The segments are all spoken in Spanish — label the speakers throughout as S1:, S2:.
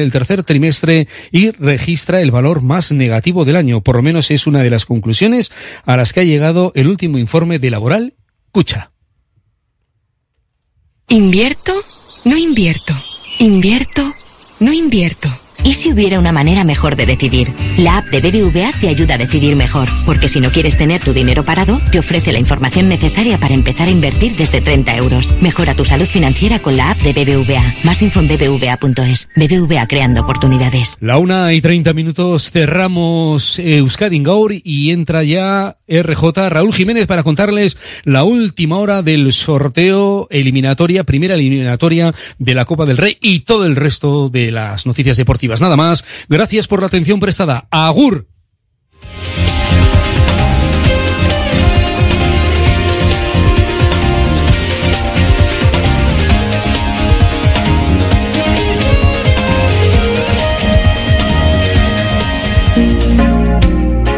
S1: el tercer trimestre y registra el valor más negativo del año. Por lo menos es una de las conclusiones a las que ha llegado el último informe de Laboral Cucha.
S2: ¿Invierto? No invierto. ¿Invierto? No invierto. ¿Y si hubiera una manera mejor de decidir? La app de BBVA te ayuda a decidir mejor, porque si no quieres tener tu dinero parado, te ofrece la información necesaria para empezar a invertir desde 30 euros. Mejora tu salud financiera con la app de BBVA. Más info en bbva.es. BBVA creando oportunidades.
S1: La una y 30 minutos cerramos Euskadi Gaur y entra ya RJ Raúl Jiménez para contarles la última hora del sorteo eliminatoria, primera eliminatoria de la Copa del Rey y todo el resto de las noticias deportivas. Nada más. Gracias por la atención prestada. Agur.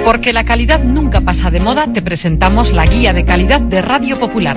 S3: Porque la calidad nunca pasa de moda, te presentamos la guía de calidad de Radio Popular.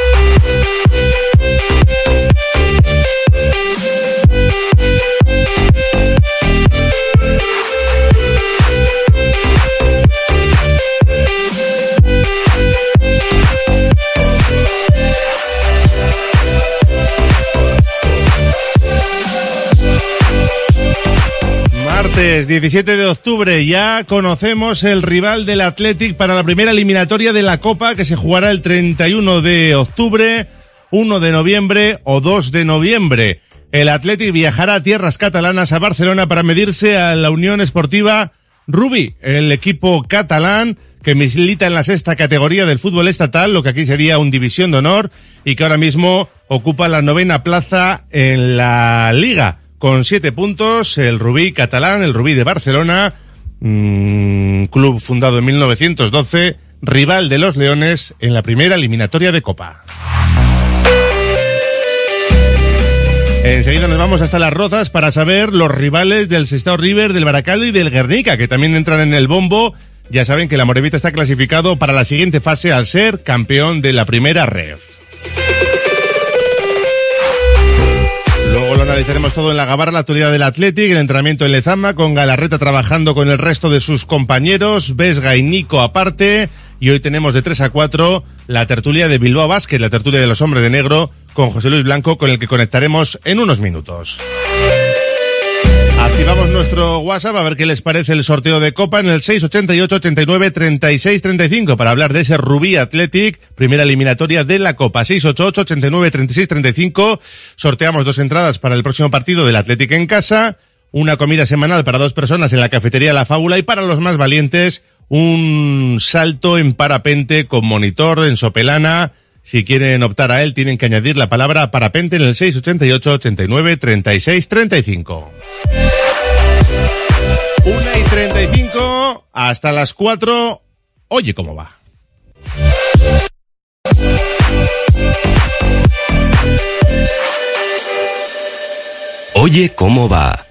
S4: Martes 17 de octubre ya conocemos el rival del Athletic para la primera eliminatoria de la Copa que se jugará el 31 de octubre, 1 de noviembre o 2 de noviembre. El Athletic viajará a tierras catalanas a Barcelona para medirse a la Unión Esportiva Rubi, el equipo catalán que milita en la sexta categoría del fútbol estatal, lo que aquí sería un división de honor, y que ahora mismo ocupa la novena plaza en la liga con siete puntos, el Rubí catalán, el Rubí de Barcelona, mm, club fundado en 1912, rival de los Leones en la primera eliminatoria de Copa. Enseguida nos vamos hasta las Rozas para saber los rivales del Sestao River, del Baracaldo y del Guernica, que también entran en el bombo. Ya saben que la Morevita está clasificado para la siguiente fase al ser campeón de la primera red. Lo analizaremos todo en la Gabarra, la actualidad del Athletic, el entrenamiento en Lezama, con Galarreta trabajando con el resto de sus compañeros, Vesga y Nico aparte. Y hoy tenemos de 3 a 4 la tertulia de Bilbao Basket, la tertulia de los hombres de negro, con José Luis Blanco, con el que conectaremos en unos minutos. Activamos nuestro WhatsApp a ver qué les parece el sorteo de Copa en el 688 89 36 35 para hablar de ese Rubí Athletic, primera eliminatoria de la Copa. 688 89 36 35. Sorteamos dos entradas para el próximo partido del Athletic en casa, una comida semanal para dos personas en la cafetería La Fábula y para los más valientes un salto en parapente con monitor en Sopelana Si quieren optar a él, tienen que añadir la palabra parapente en el 688 89 36 35. 1 y 35 hasta las 4. Oye cómo va.
S5: Oye cómo va.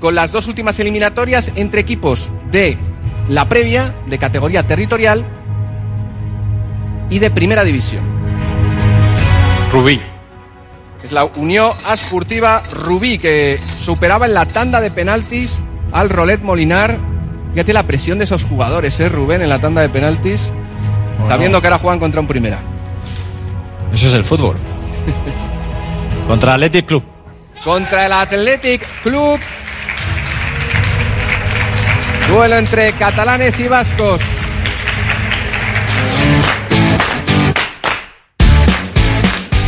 S6: Con las dos últimas eliminatorias entre equipos de la previa, de categoría territorial y de primera división.
S7: Rubí.
S6: Es la Unión Esportiva Rubí que superaba en la tanda de penaltis al Rolet Molinar. Fíjate la presión de esos jugadores, ¿eh, Rubén, en la tanda de penaltis, sabiendo que ahora juegan contra un primera.
S7: Eso es el fútbol. Contra Athletic Club.
S6: Contra el Athletic Club. Duelo entre catalanes y vascos.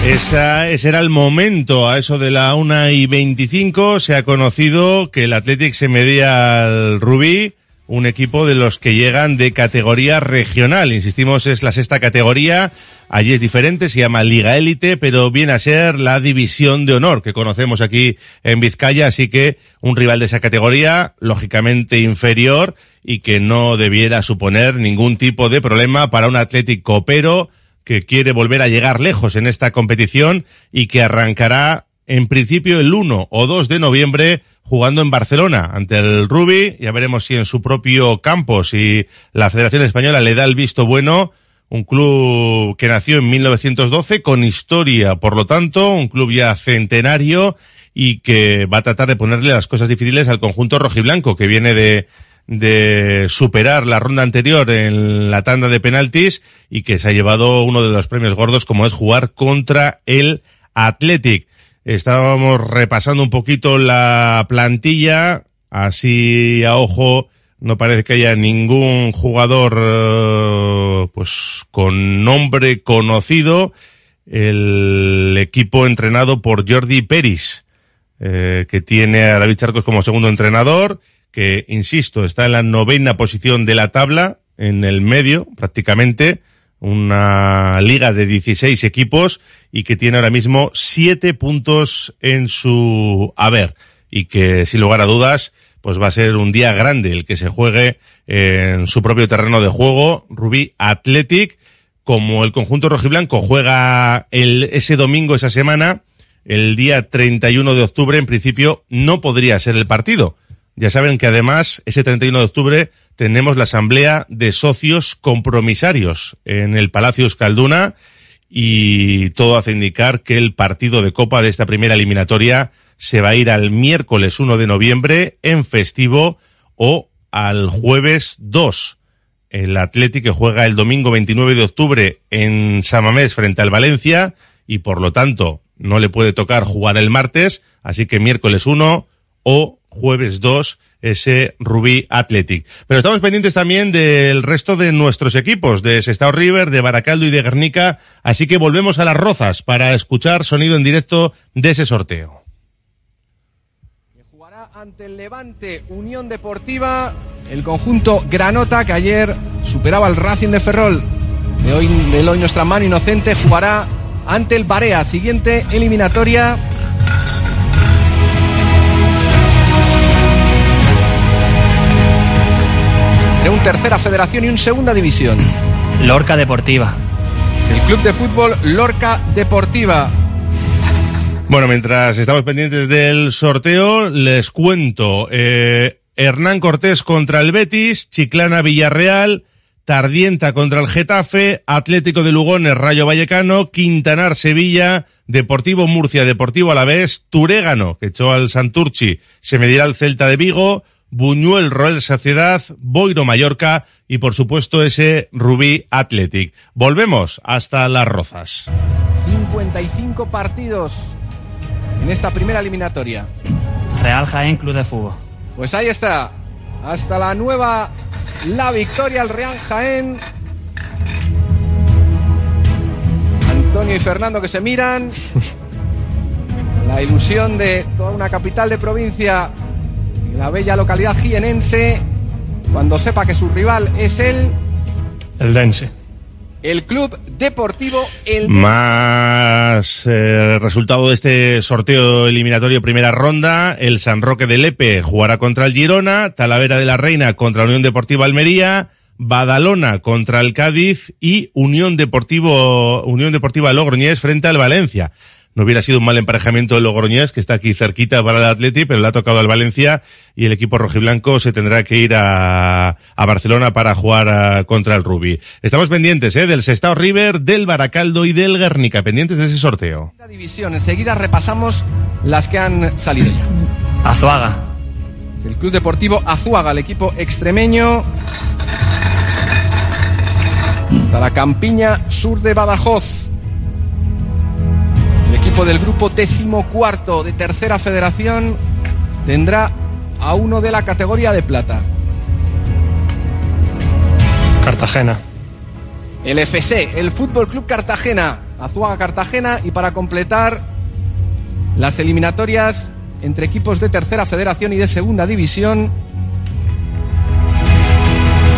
S4: Esa, ese era el momento, a eso de la 1 y 25 se ha conocido que el Athletic se medía al Rubí, un equipo de los que llegan de categoría regional. Insistimos, es la sexta categoría, allí es diferente, se llama Liga Élite, pero viene a ser la división de honor que conocemos aquí en Vizcaya, así que un rival de esa categoría, lógicamente inferior y que no debiera suponer ningún tipo de problema para un Atlético pero que quiere volver a llegar lejos en esta competición y que arrancará en principio el 1 o 2 de noviembre jugando en Barcelona ante el Rubi. Ya veremos si en su propio campo, si la Federación Española le da el visto bueno. Un club que nació en 1912 con historia, por lo tanto, un club ya centenario y que va a tratar de ponerle las cosas difíciles al conjunto rojiblanco que viene de, de superar la ronda anterior en la tanda de penaltis y que se ha llevado uno de los premios gordos como es jugar contra el Athletic. Estábamos repasando un poquito la plantilla, así a ojo no parece que haya ningún jugador eh, pues con nombre conocido. El equipo entrenado por Jordi Peris, eh, que tiene a David Charcos como segundo entrenador que, insisto, está en la novena posición de la tabla, en el medio prácticamente, una liga de 16 equipos y que tiene ahora mismo siete puntos en su haber y que, sin lugar a dudas, pues va a ser un día grande el que se juegue en su propio terreno de juego, Rubí Athletic, como el conjunto rojiblanco juega el, ese domingo, esa semana, el día 31 de octubre, en principio, no podría ser el partido. Ya saben que además ese 31 de octubre tenemos la asamblea de socios compromisarios en el Palacio Euskalduna y todo hace indicar que el partido de Copa de esta primera eliminatoria se va a ir al miércoles 1 de noviembre en festivo o al jueves 2 el Athletic que juega el domingo 29 de octubre en Samamés frente al Valencia y por lo tanto no le puede tocar jugar el martes, así que miércoles 1 o jueves 2 ese Rubí Athletic. Pero estamos pendientes también del resto de nuestros equipos, de Sestao River, de Baracaldo y de Guernica, así que volvemos a las rozas para escuchar sonido en directo de ese sorteo.
S6: Ante el Levante Unión Deportiva, el conjunto Granota que ayer superaba al Racing de Ferrol. De hoy, de hoy nuestra mano inocente jugará ante el Barea. Siguiente eliminatoria. De un tercera federación y un segunda división.
S8: Lorca Deportiva.
S6: El club de fútbol Lorca Deportiva.
S4: Bueno, mientras estamos pendientes del sorteo, les cuento. Eh, Hernán Cortés contra el Betis, Chiclana Villarreal, Tardienta contra el Getafe, Atlético de Lugones, Rayo Vallecano, Quintanar Sevilla, Deportivo Murcia, Deportivo Alavés, Turégano, que echó al Santurchi, se medirá el Celta de Vigo, Buñuel Royal Sociedad, Boiro Mallorca y por supuesto ese Rubí Athletic. Volvemos hasta Las Rozas.
S6: 55 partidos en esta primera eliminatoria.
S8: Real Jaén Club de Fútbol.
S6: Pues ahí está. Hasta la nueva, la victoria al Real Jaén. Antonio y Fernando que se miran. La ilusión de toda una capital de provincia, la bella localidad jienense, cuando sepa que su rival es el,
S9: El Dense.
S6: El Club Deportivo El
S4: Más eh, resultado de este sorteo eliminatorio primera ronda, el San Roque de Lepe jugará contra el Girona, Talavera de la Reina contra la Unión Deportiva Almería, Badalona contra el Cádiz y Unión Deportivo Unión Deportiva Logroñés frente al Valencia. No hubiera sido un mal emparejamiento el Logroñés, que está aquí cerquita para el Atleti, pero le ha tocado al Valencia y el equipo rojiblanco se tendrá que ir a, a Barcelona para jugar a- contra el Rubí. Estamos pendientes ¿eh? del Sestao River, del Baracaldo y del Guernica, pendientes de ese sorteo.
S6: División. Enseguida repasamos las que han salido ya.
S8: Azuaga.
S6: El Club Deportivo Azuaga, el equipo extremeño. Hasta la campiña sur de Badajoz. El equipo del grupo decimocuarto de tercera federación tendrá a uno de la categoría de plata.
S9: Cartagena.
S6: El FC, el Fútbol Club Cartagena, Azuaga Cartagena y para completar las eliminatorias entre equipos de tercera federación y de segunda división,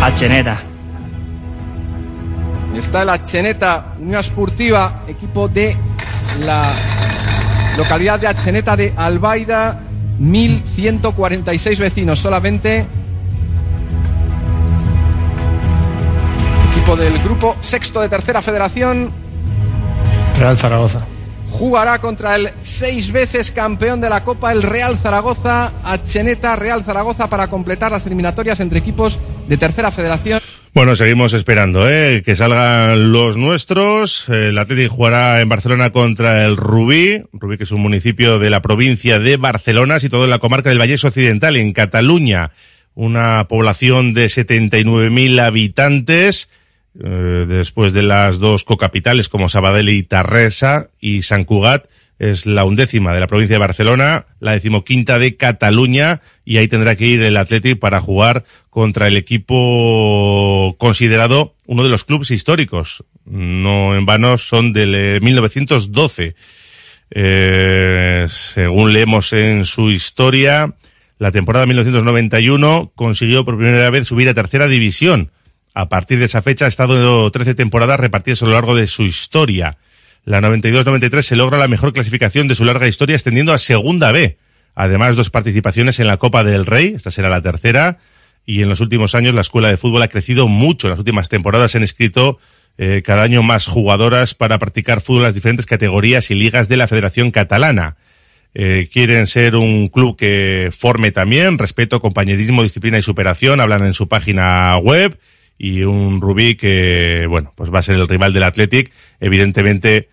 S8: Acheneta.
S6: está la Cheneta Unión Esportiva, equipo de la localidad de Acheneta de Albaida, 1146 vecinos solamente. Equipo del grupo sexto de tercera federación
S9: Real Zaragoza.
S6: jugará contra el seis veces campeón de la Copa, el Real Zaragoza, Acheneta Real Zaragoza para completar las eliminatorias entre equipos de tercera federación.
S4: Bueno, seguimos esperando ¿eh? que salgan los nuestros. El Atlético jugará en Barcelona contra el Rubí. Rubí, que es un municipio de la provincia de Barcelona, situado en la comarca del Vallés Occidental, en Cataluña. Una población de 79.000 habitantes. eh, después de las dos cocapitales como Sabadell y Tarresa y San Cugat, es la undécima de la provincia de Barcelona, la decimoquinta de Cataluña, y ahí tendrá que ir el Athletic para jugar contra el equipo considerado uno de los clubes históricos. No en vano son del eh, 1912. Eh, según leemos en su historia, la temporada 1991 consiguió por primera vez subir a tercera división. A partir de esa fecha ha estado 13 temporadas repartidas a lo largo de su historia. La 92-93 se logra la mejor clasificación de su larga historia extendiendo a Segunda B. Además, dos participaciones en la Copa del Rey, esta será la tercera, y en los últimos años la escuela de fútbol ha crecido mucho. En las últimas temporadas se han inscrito eh, cada año más jugadoras para practicar fútbol en las diferentes categorías y ligas de la Federación Catalana. Eh, quieren ser un club que forme también respeto, compañerismo, disciplina y superación. Hablan en su página web y un Rubí que, bueno, pues va a ser el rival del Athletic. Evidentemente,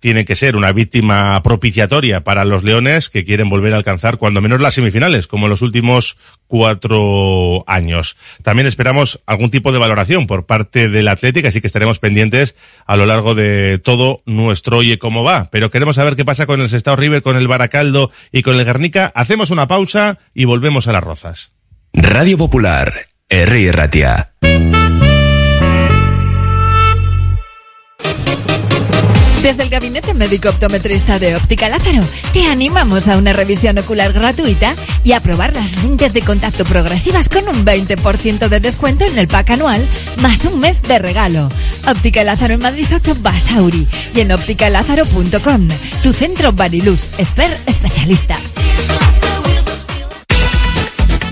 S4: tiene que ser una víctima propiciatoria para los Leones que quieren volver a alcanzar cuando menos las semifinales, como en los últimos cuatro años. También esperamos algún tipo de valoración por parte del Atlético, así que estaremos pendientes a lo largo de todo nuestro Oye Cómo Va. Pero queremos saber qué pasa con el Sestao River, con el Baracaldo y con el Guernica. Hacemos una pausa y volvemos a las rozas.
S5: Radio Popular, R. Ratia.
S10: Desde el Gabinete Médico Optometrista de Óptica Lázaro, te animamos a una revisión ocular gratuita y a probar las lentes de contacto progresivas con un 20% de descuento en el pack anual, más un mes de regalo. Óptica Lázaro en Madrid 8 Basauri y en ópticalázaro.com. Tu centro Bariluz, Esper especialista.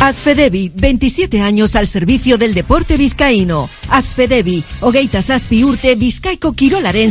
S11: Asfedevi, 27 años al servicio del deporte vizcaíno. Asfedevi, hogeita zazpi urte bizkaiko kirolaren.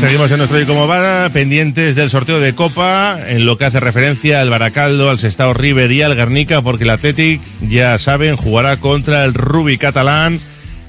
S4: Seguimos en nuestro y como va, pendientes del sorteo de Copa, en lo que hace referencia al Baracaldo, al Sestao River y al Guernica, porque el Athletic, ya saben, jugará contra el Rubi catalán,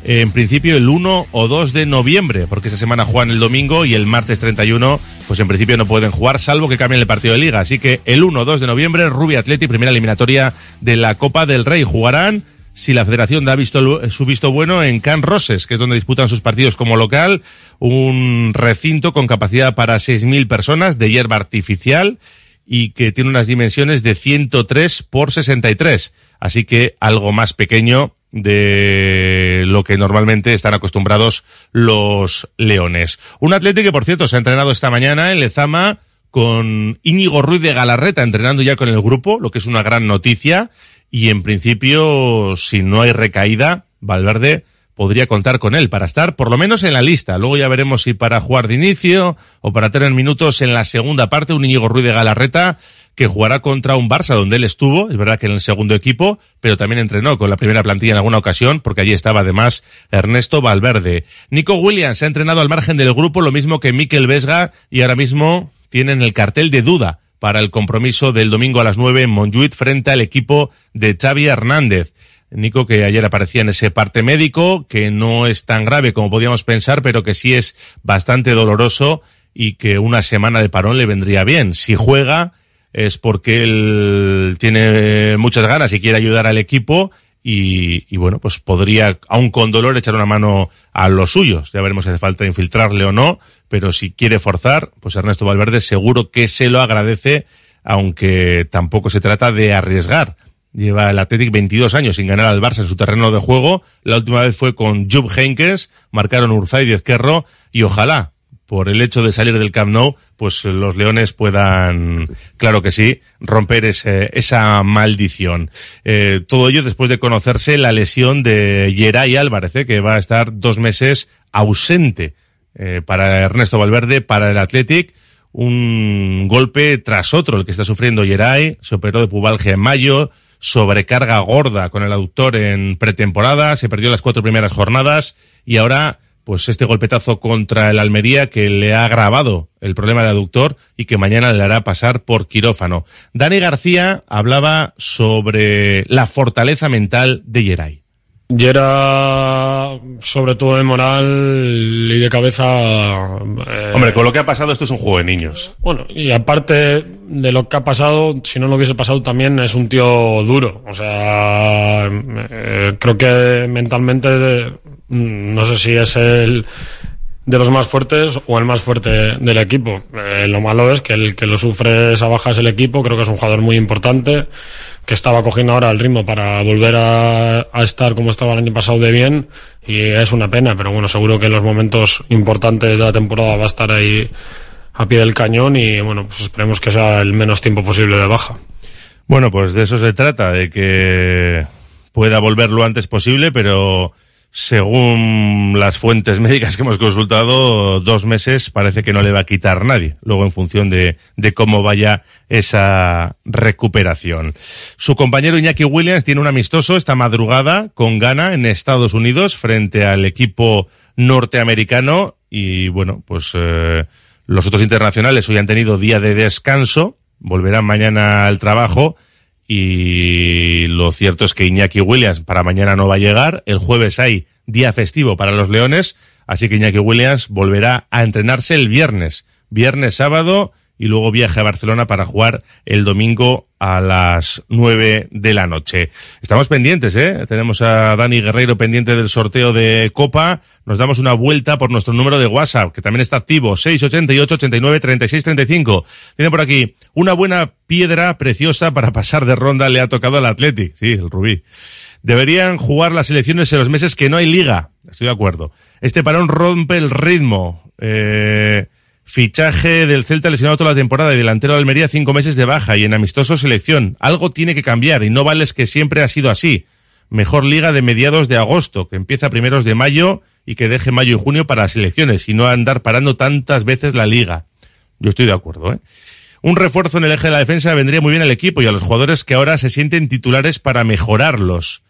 S4: en principio el 1 o 2 de noviembre, porque esa semana juegan el domingo y el martes 31, pues en principio no pueden jugar, salvo que cambien el partido de liga. Así que el 1 o 2 de noviembre, Rubi Athletic, primera eliminatoria de la Copa del Rey. Jugarán si la federación da visto, su visto bueno en Can Roses, que es donde disputan sus partidos como local, un recinto con capacidad para 6.000 personas de hierba artificial y que tiene unas dimensiones de 103 por 63, así que algo más pequeño de lo que normalmente están acostumbrados los leones. Un atleta que, por cierto, se ha entrenado esta mañana en Lezama con Íñigo Ruiz de Galarreta entrenando ya con el grupo, lo que es una gran noticia. Y en principio, si no hay recaída, Valverde podría contar con él para estar por lo menos en la lista. Luego ya veremos si para jugar de inicio o para tener minutos en la segunda parte, un Íñigo Ruiz de Galarreta que jugará contra un Barça donde él estuvo, es verdad que en el segundo equipo, pero también entrenó con la primera plantilla en alguna ocasión, porque allí estaba además Ernesto Valverde. Nico Williams ha entrenado al margen del grupo, lo mismo que Mikel Vesga, y ahora mismo tienen el cartel de duda para el compromiso del domingo a las nueve en Montjuic frente al equipo de Xavi Hernández. Nico, que ayer aparecía en ese parte médico, que no es tan grave como podíamos pensar, pero que sí es bastante doloroso y que una semana de parón le vendría bien. Si juega es porque él tiene muchas ganas y quiere ayudar al equipo y, y, bueno, pues podría, aún con dolor, echar una mano a los suyos. Ya veremos si hace falta infiltrarle o no, pero si quiere forzar, pues Ernesto Valverde seguro que se lo agradece, aunque tampoco se trata de arriesgar. Lleva el Athletic 22 años sin ganar al Barça en su terreno de juego. La última vez fue con Jupp Heynckes, marcaron Urzay y Ezquerro, y ojalá por el hecho de salir del Camp Nou, pues los Leones puedan, claro que sí, romper ese, esa maldición. Eh, todo ello después de conocerse la lesión de Geray Álvarez, eh, que va a estar dos meses ausente eh, para Ernesto Valverde, para el Athletic. Un golpe tras otro el que está sufriendo Geray, se operó de pubalgia en mayo, sobrecarga gorda con el autor en pretemporada, se perdió las cuatro primeras jornadas y ahora pues este golpetazo contra el Almería que le ha agravado el problema de aductor y que mañana le hará pasar por quirófano. Dani García hablaba sobre la fortaleza mental de Geray.
S12: Y era sobre todo de moral y de cabeza. eh,
S4: Hombre, con lo que ha pasado esto es un juego de niños.
S12: Bueno, y aparte de lo que ha pasado, si no lo hubiese pasado también es un tío duro. O sea, eh, creo que mentalmente no sé si es el de los más fuertes o el más fuerte del equipo. Eh, lo malo es que el que lo sufre esa baja es el equipo. Creo que es un jugador muy importante que estaba cogiendo ahora el ritmo para volver a, a estar como estaba el año pasado de bien y es una pena, pero bueno, seguro que en los momentos importantes de la temporada va a estar ahí a pie del cañón y bueno, pues esperemos que sea el menos tiempo posible de baja.
S4: Bueno, pues de eso se trata, de que pueda volver lo antes posible, pero según las fuentes médicas que hemos consultado, dos meses parece que no le va a quitar nadie, luego en función de, de cómo vaya esa recuperación. Su compañero Iñaki Williams tiene un amistoso esta madrugada con Ghana en Estados Unidos frente al equipo norteamericano. Y bueno, pues eh, los otros internacionales hoy han tenido día de descanso, volverán mañana al trabajo y lo cierto es que Iñaki Williams para mañana no va a llegar. El jueves hay día festivo para los Leones, así que Iñaki Williams volverá a entrenarse el viernes, viernes, sábado y luego viaje a Barcelona para jugar el domingo a las nueve de la noche. Estamos pendientes, ¿eh? Tenemos a Dani Guerreiro pendiente del sorteo de Copa. Nos damos una vuelta por nuestro número de WhatsApp, que también está activo, 688 89 36 35. Tiene por aquí una buena piedra preciosa para pasar de ronda le ha tocado al Athletic. Sí, el Rubí. Deberían jugar las elecciones en los meses que no hay liga. Estoy de acuerdo. Este parón rompe el ritmo. Eh, Fichaje del Celta lesionado toda la temporada y delantero de Almería cinco meses de baja y en amistoso selección. Algo tiene que cambiar y no vales que siempre ha sido así. Mejor liga de mediados de agosto, que empieza primeros de mayo y que deje mayo y junio para las elecciones y no andar parando tantas veces la liga. Yo estoy de acuerdo, ¿eh? Un refuerzo en el eje de la defensa vendría muy bien al equipo y a los jugadores que ahora se sienten titulares para mejorarlos.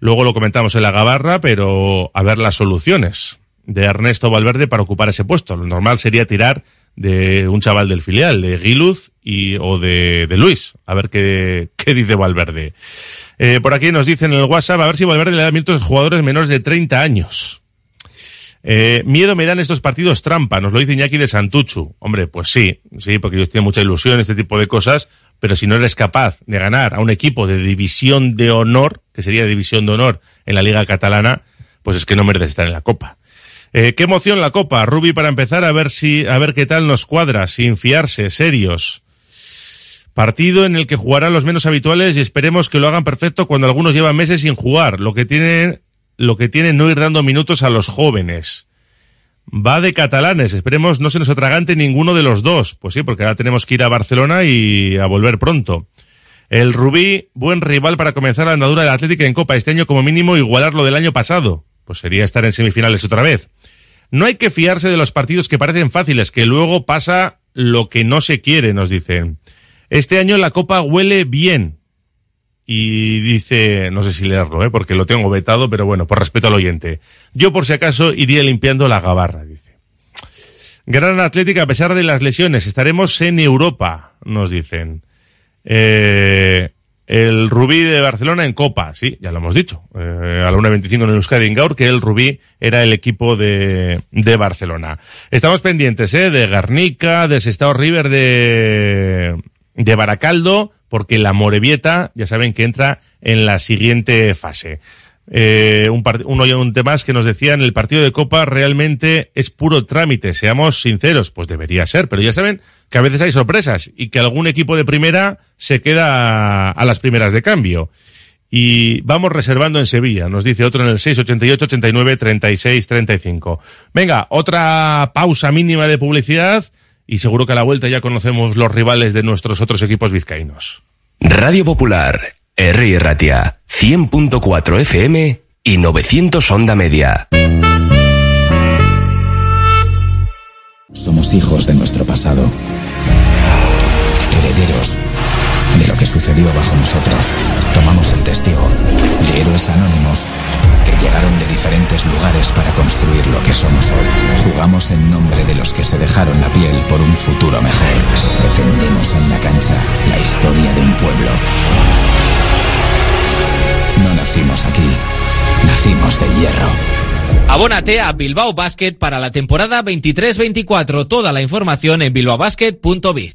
S4: Luego lo comentamos en la gabarra, pero a ver las soluciones de Ernesto Valverde para ocupar ese puesto. Lo normal sería tirar de un chaval del filial, de Giluz y, o de, Luis. A ver qué, qué dice Valverde. Eh, por aquí nos dicen en el WhatsApp a ver si Valverde le da minutos a jugadores menores de 30 años. Eh, miedo me dan estos partidos trampa, nos lo dice Iñaki de Santuchu. Hombre, pues sí, sí, porque ellos tienen mucha ilusión, este tipo de cosas, pero si no eres capaz de ganar a un equipo de división de honor, que sería división de honor en la Liga Catalana, pues es que no mereces estar en la Copa. Eh, qué emoción la Copa, Rubi, para empezar a ver si, a ver qué tal nos cuadra, sin fiarse, serios. Partido en el que jugarán los menos habituales y esperemos que lo hagan perfecto cuando algunos llevan meses sin jugar. Lo que tienen, lo que tienen no ir dando minutos a los jóvenes. Va de catalanes, esperemos no se nos atragante ninguno de los dos. Pues sí, porque ahora tenemos que ir a Barcelona y a volver pronto. El Rubí, buen rival para comenzar la andadura de la Atlética en Copa este año como mínimo igualar lo del año pasado. Pues sería estar en semifinales otra vez. No hay que fiarse de los partidos que parecen fáciles, que luego pasa lo que no se quiere, nos dicen. Este año la Copa huele bien. Y dice, no sé si leerlo, ¿eh? porque lo tengo vetado, pero bueno, por respeto al oyente. Yo por si acaso iría limpiando la gabarra, dice. Gran Atlética, a pesar de las lesiones, estaremos en Europa, nos dicen. Eh, el Rubí de Barcelona en Copa, sí, ya lo hemos dicho. Eh, a la 1.25 en Euskadi Ingaur, que el Rubí era el equipo de, de Barcelona. Estamos pendientes, eh, de Garnica, de Sestao River de, de Baracaldo, porque la Morevieta, ya saben que entra en la siguiente fase. Eh, un, un oyente más que nos decían el partido de Copa realmente es puro trámite, seamos sinceros, pues debería ser, pero ya saben que a veces hay sorpresas y que algún equipo de primera se queda a, a las primeras de cambio. Y vamos reservando en Sevilla, nos dice otro en el 688 89 36 35. Venga, otra pausa mínima de publicidad y seguro que a la vuelta ya conocemos los rivales de nuestros otros equipos vizcaínos.
S5: Radio Popular, R. Ratia, 100.4 FM y 900 Onda Media.
S13: Somos hijos de nuestro pasado. Herederos
S14: de lo que sucedió bajo nosotros. Tomamos el testigo de héroes anónimos que llegaron de diferentes lugares para construir lo que somos hoy. Jugamos en nombre de los que se dejaron la piel por un futuro mejor. Defendemos en la cancha la historia de un pueblo. No nacimos aquí, nacimos del hierro.
S13: Abónate a Bilbao Basket para la temporada 23-24. Toda la información en bilbaobasket.biz.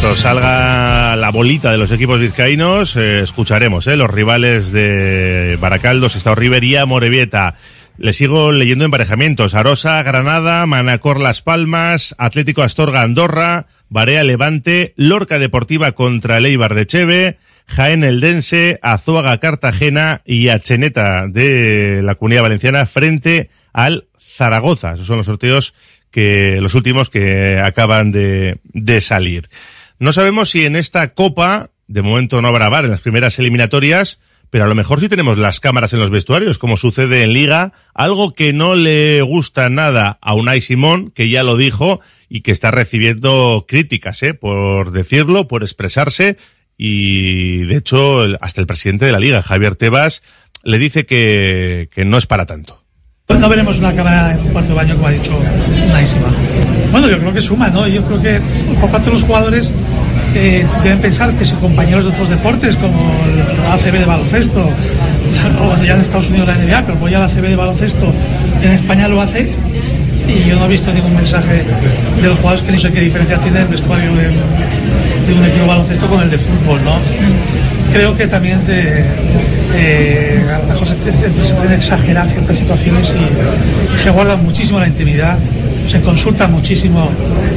S4: Cuanto salga la bolita de los equipos vizcaínos, eh, escucharemos eh, los rivales de Baracaldo, Estado Rivería, Morevieta. Le sigo leyendo emparejamientos. Arosa, Granada, Manacor Las Palmas, Atlético Astorga Andorra, Barea Levante, Lorca Deportiva contra el Eibar de Cheve, Jaén Eldense, Azuaga Cartagena y Acheneta de la Comunidad Valenciana frente al Zaragoza. Esos son los sorteos que los últimos que acaban de, de salir. No sabemos si en esta copa, de momento no habrá bar en las primeras eliminatorias, pero a lo mejor sí tenemos las cámaras en los vestuarios, como sucede en Liga, algo que no le gusta nada a Unai Simón, que ya lo dijo, y que está recibiendo críticas, ¿eh? por decirlo, por expresarse, y de hecho hasta el presidente de la Liga, Javier Tebas, le dice que, que no es para tanto.
S15: No veremos una cámara en cuarto baño, como ha dicho Naisima. Bueno, yo creo que suma, ¿no? Yo creo que por parte de los jugadores eh, deben pensar que sus compañeros de otros deportes, como la ACB de baloncesto, ya en Estados Unidos la NBA, pero voy a la ACB de baloncesto, en España lo hace, y yo no he visto ningún mensaje de los jugadores que sé qué diferencia tiene el vestuario de, de un equipo de baloncesto con el de fútbol, ¿no? Creo que también se, eh, a lo mejor se, se- exagerar ciertas situaciones y, y se guarda muchísimo la intimidad, se consulta muchísimo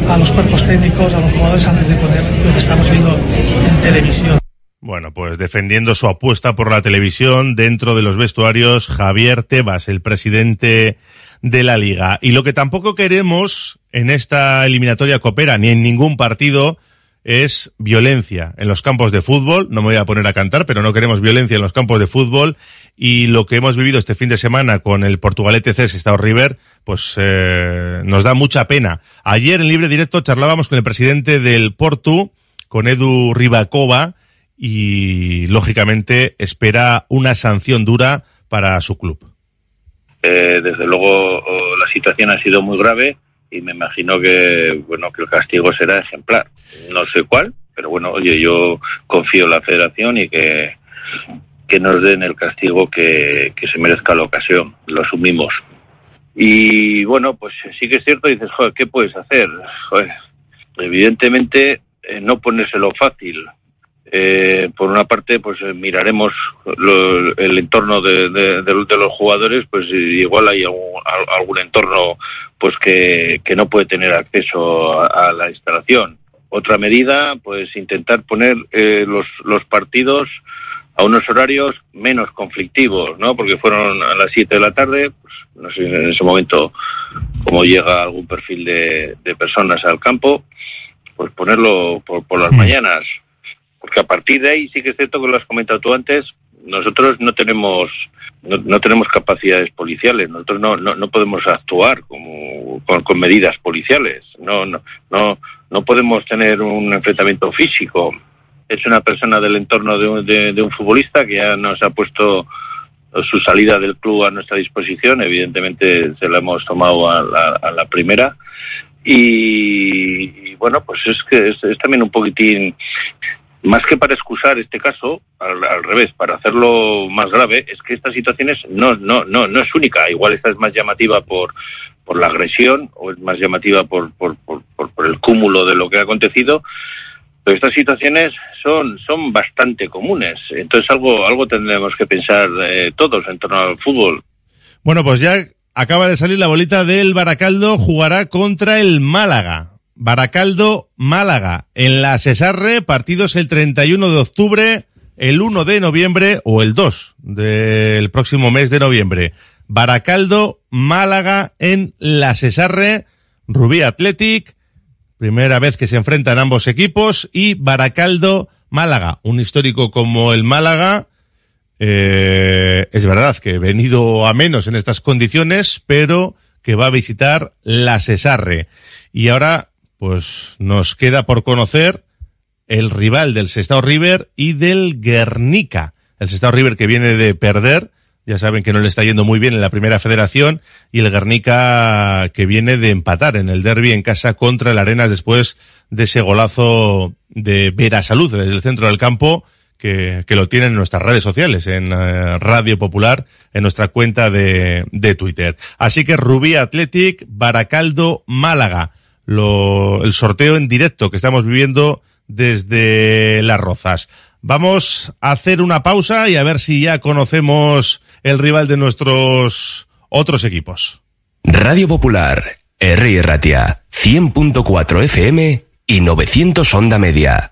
S15: a los cuerpos técnicos, a los jugadores antes de poner lo que estamos viendo en televisión.
S4: Bueno, pues defendiendo su apuesta por la televisión dentro de los vestuarios, Javier Tebas, el presidente de la liga. Y lo que tampoco queremos en esta eliminatoria coopera ni en ningún partido es violencia en los campos de fútbol. No me voy a poner a cantar, pero no queremos violencia en los campos de fútbol. Y lo que hemos vivido este fin de semana con el Portugalete C Estado River, pues eh, nos da mucha pena. Ayer en libre directo charlábamos con el presidente del Portu, con Edu Ribacova, y lógicamente espera una sanción dura para su club.
S16: Eh, desde luego la situación ha sido muy grave y me imagino que bueno que el castigo será ejemplar. No sé cuál, pero bueno, oye, yo confío en la Federación y que que nos den el castigo que, que se merezca la ocasión. Lo asumimos. Y bueno, pues sí que es cierto, dices, joder, ¿qué puedes hacer? Joder, evidentemente eh, no ponérselo fácil. Eh, por una parte, pues eh, miraremos lo- el entorno de, de- de- de los jugadores, pues igual hay algún, al- algún entorno pues que, que no puede tener acceso a, a la instalación. Otra medida, pues intentar poner eh, los, los partidos a unos horarios menos conflictivos, ¿no? Porque fueron a las 7 de la tarde, pues no sé en ese momento cómo llega algún perfil de, de personas al campo, pues ponerlo por, por las mañanas. Porque a partir de ahí sí que es cierto que lo has comentado tú antes, nosotros no tenemos no, no tenemos capacidades policiales, nosotros no, no, no podemos actuar como, con, con medidas policiales, no, no, no, no podemos tener un enfrentamiento físico. Es una persona del entorno de un, de, un futbolista que ya nos ha puesto su salida del club a nuestra disposición, evidentemente se la hemos tomado a la, a la primera. Y, y bueno, pues es que es, es también un poquitín más que para excusar este caso, al, al, revés, para hacerlo más grave, es que esta situación es, no, no, no, no es única. Igual esta es más llamativa por, por la agresión o es más llamativa por, por, por, por, por el cúmulo de lo que ha acontecido. Pero estas situaciones son, son bastante comunes. Entonces algo, algo tendremos que pensar eh, todos en torno al fútbol.
S4: Bueno, pues ya acaba de salir la bolita del Baracaldo, jugará contra el Málaga. Baracaldo, Málaga. En la Cesarre, partidos el 31 de octubre, el 1 de noviembre o el 2 del próximo mes de noviembre. Baracaldo, Málaga en la Cesarre, Rubí Athletic, primera vez que se enfrentan ambos equipos, y Baracaldo, Málaga. Un histórico como el Málaga, eh, es verdad que he venido a menos en estas condiciones, pero que va a visitar la Cesarre. Y ahora pues nos queda por conocer el rival del Sestao River y del Guernica. El Sestao River que viene de perder, ya saben que no le está yendo muy bien en la primera federación, y el Guernica que viene de empatar en el derby en casa contra el Arenas después de ese golazo de Vera Salud desde el centro del campo, que, que, lo tienen en nuestras redes sociales, en uh, Radio Popular, en nuestra cuenta de, de Twitter. Así que Rubí Athletic, Baracaldo, Málaga lo, el sorteo en directo que estamos viviendo desde Las Rozas. Vamos a hacer una pausa y a ver si ya conocemos el rival de nuestros otros equipos.
S5: Radio Popular, R. Ratia, 100.4 FM y 900 Onda Media.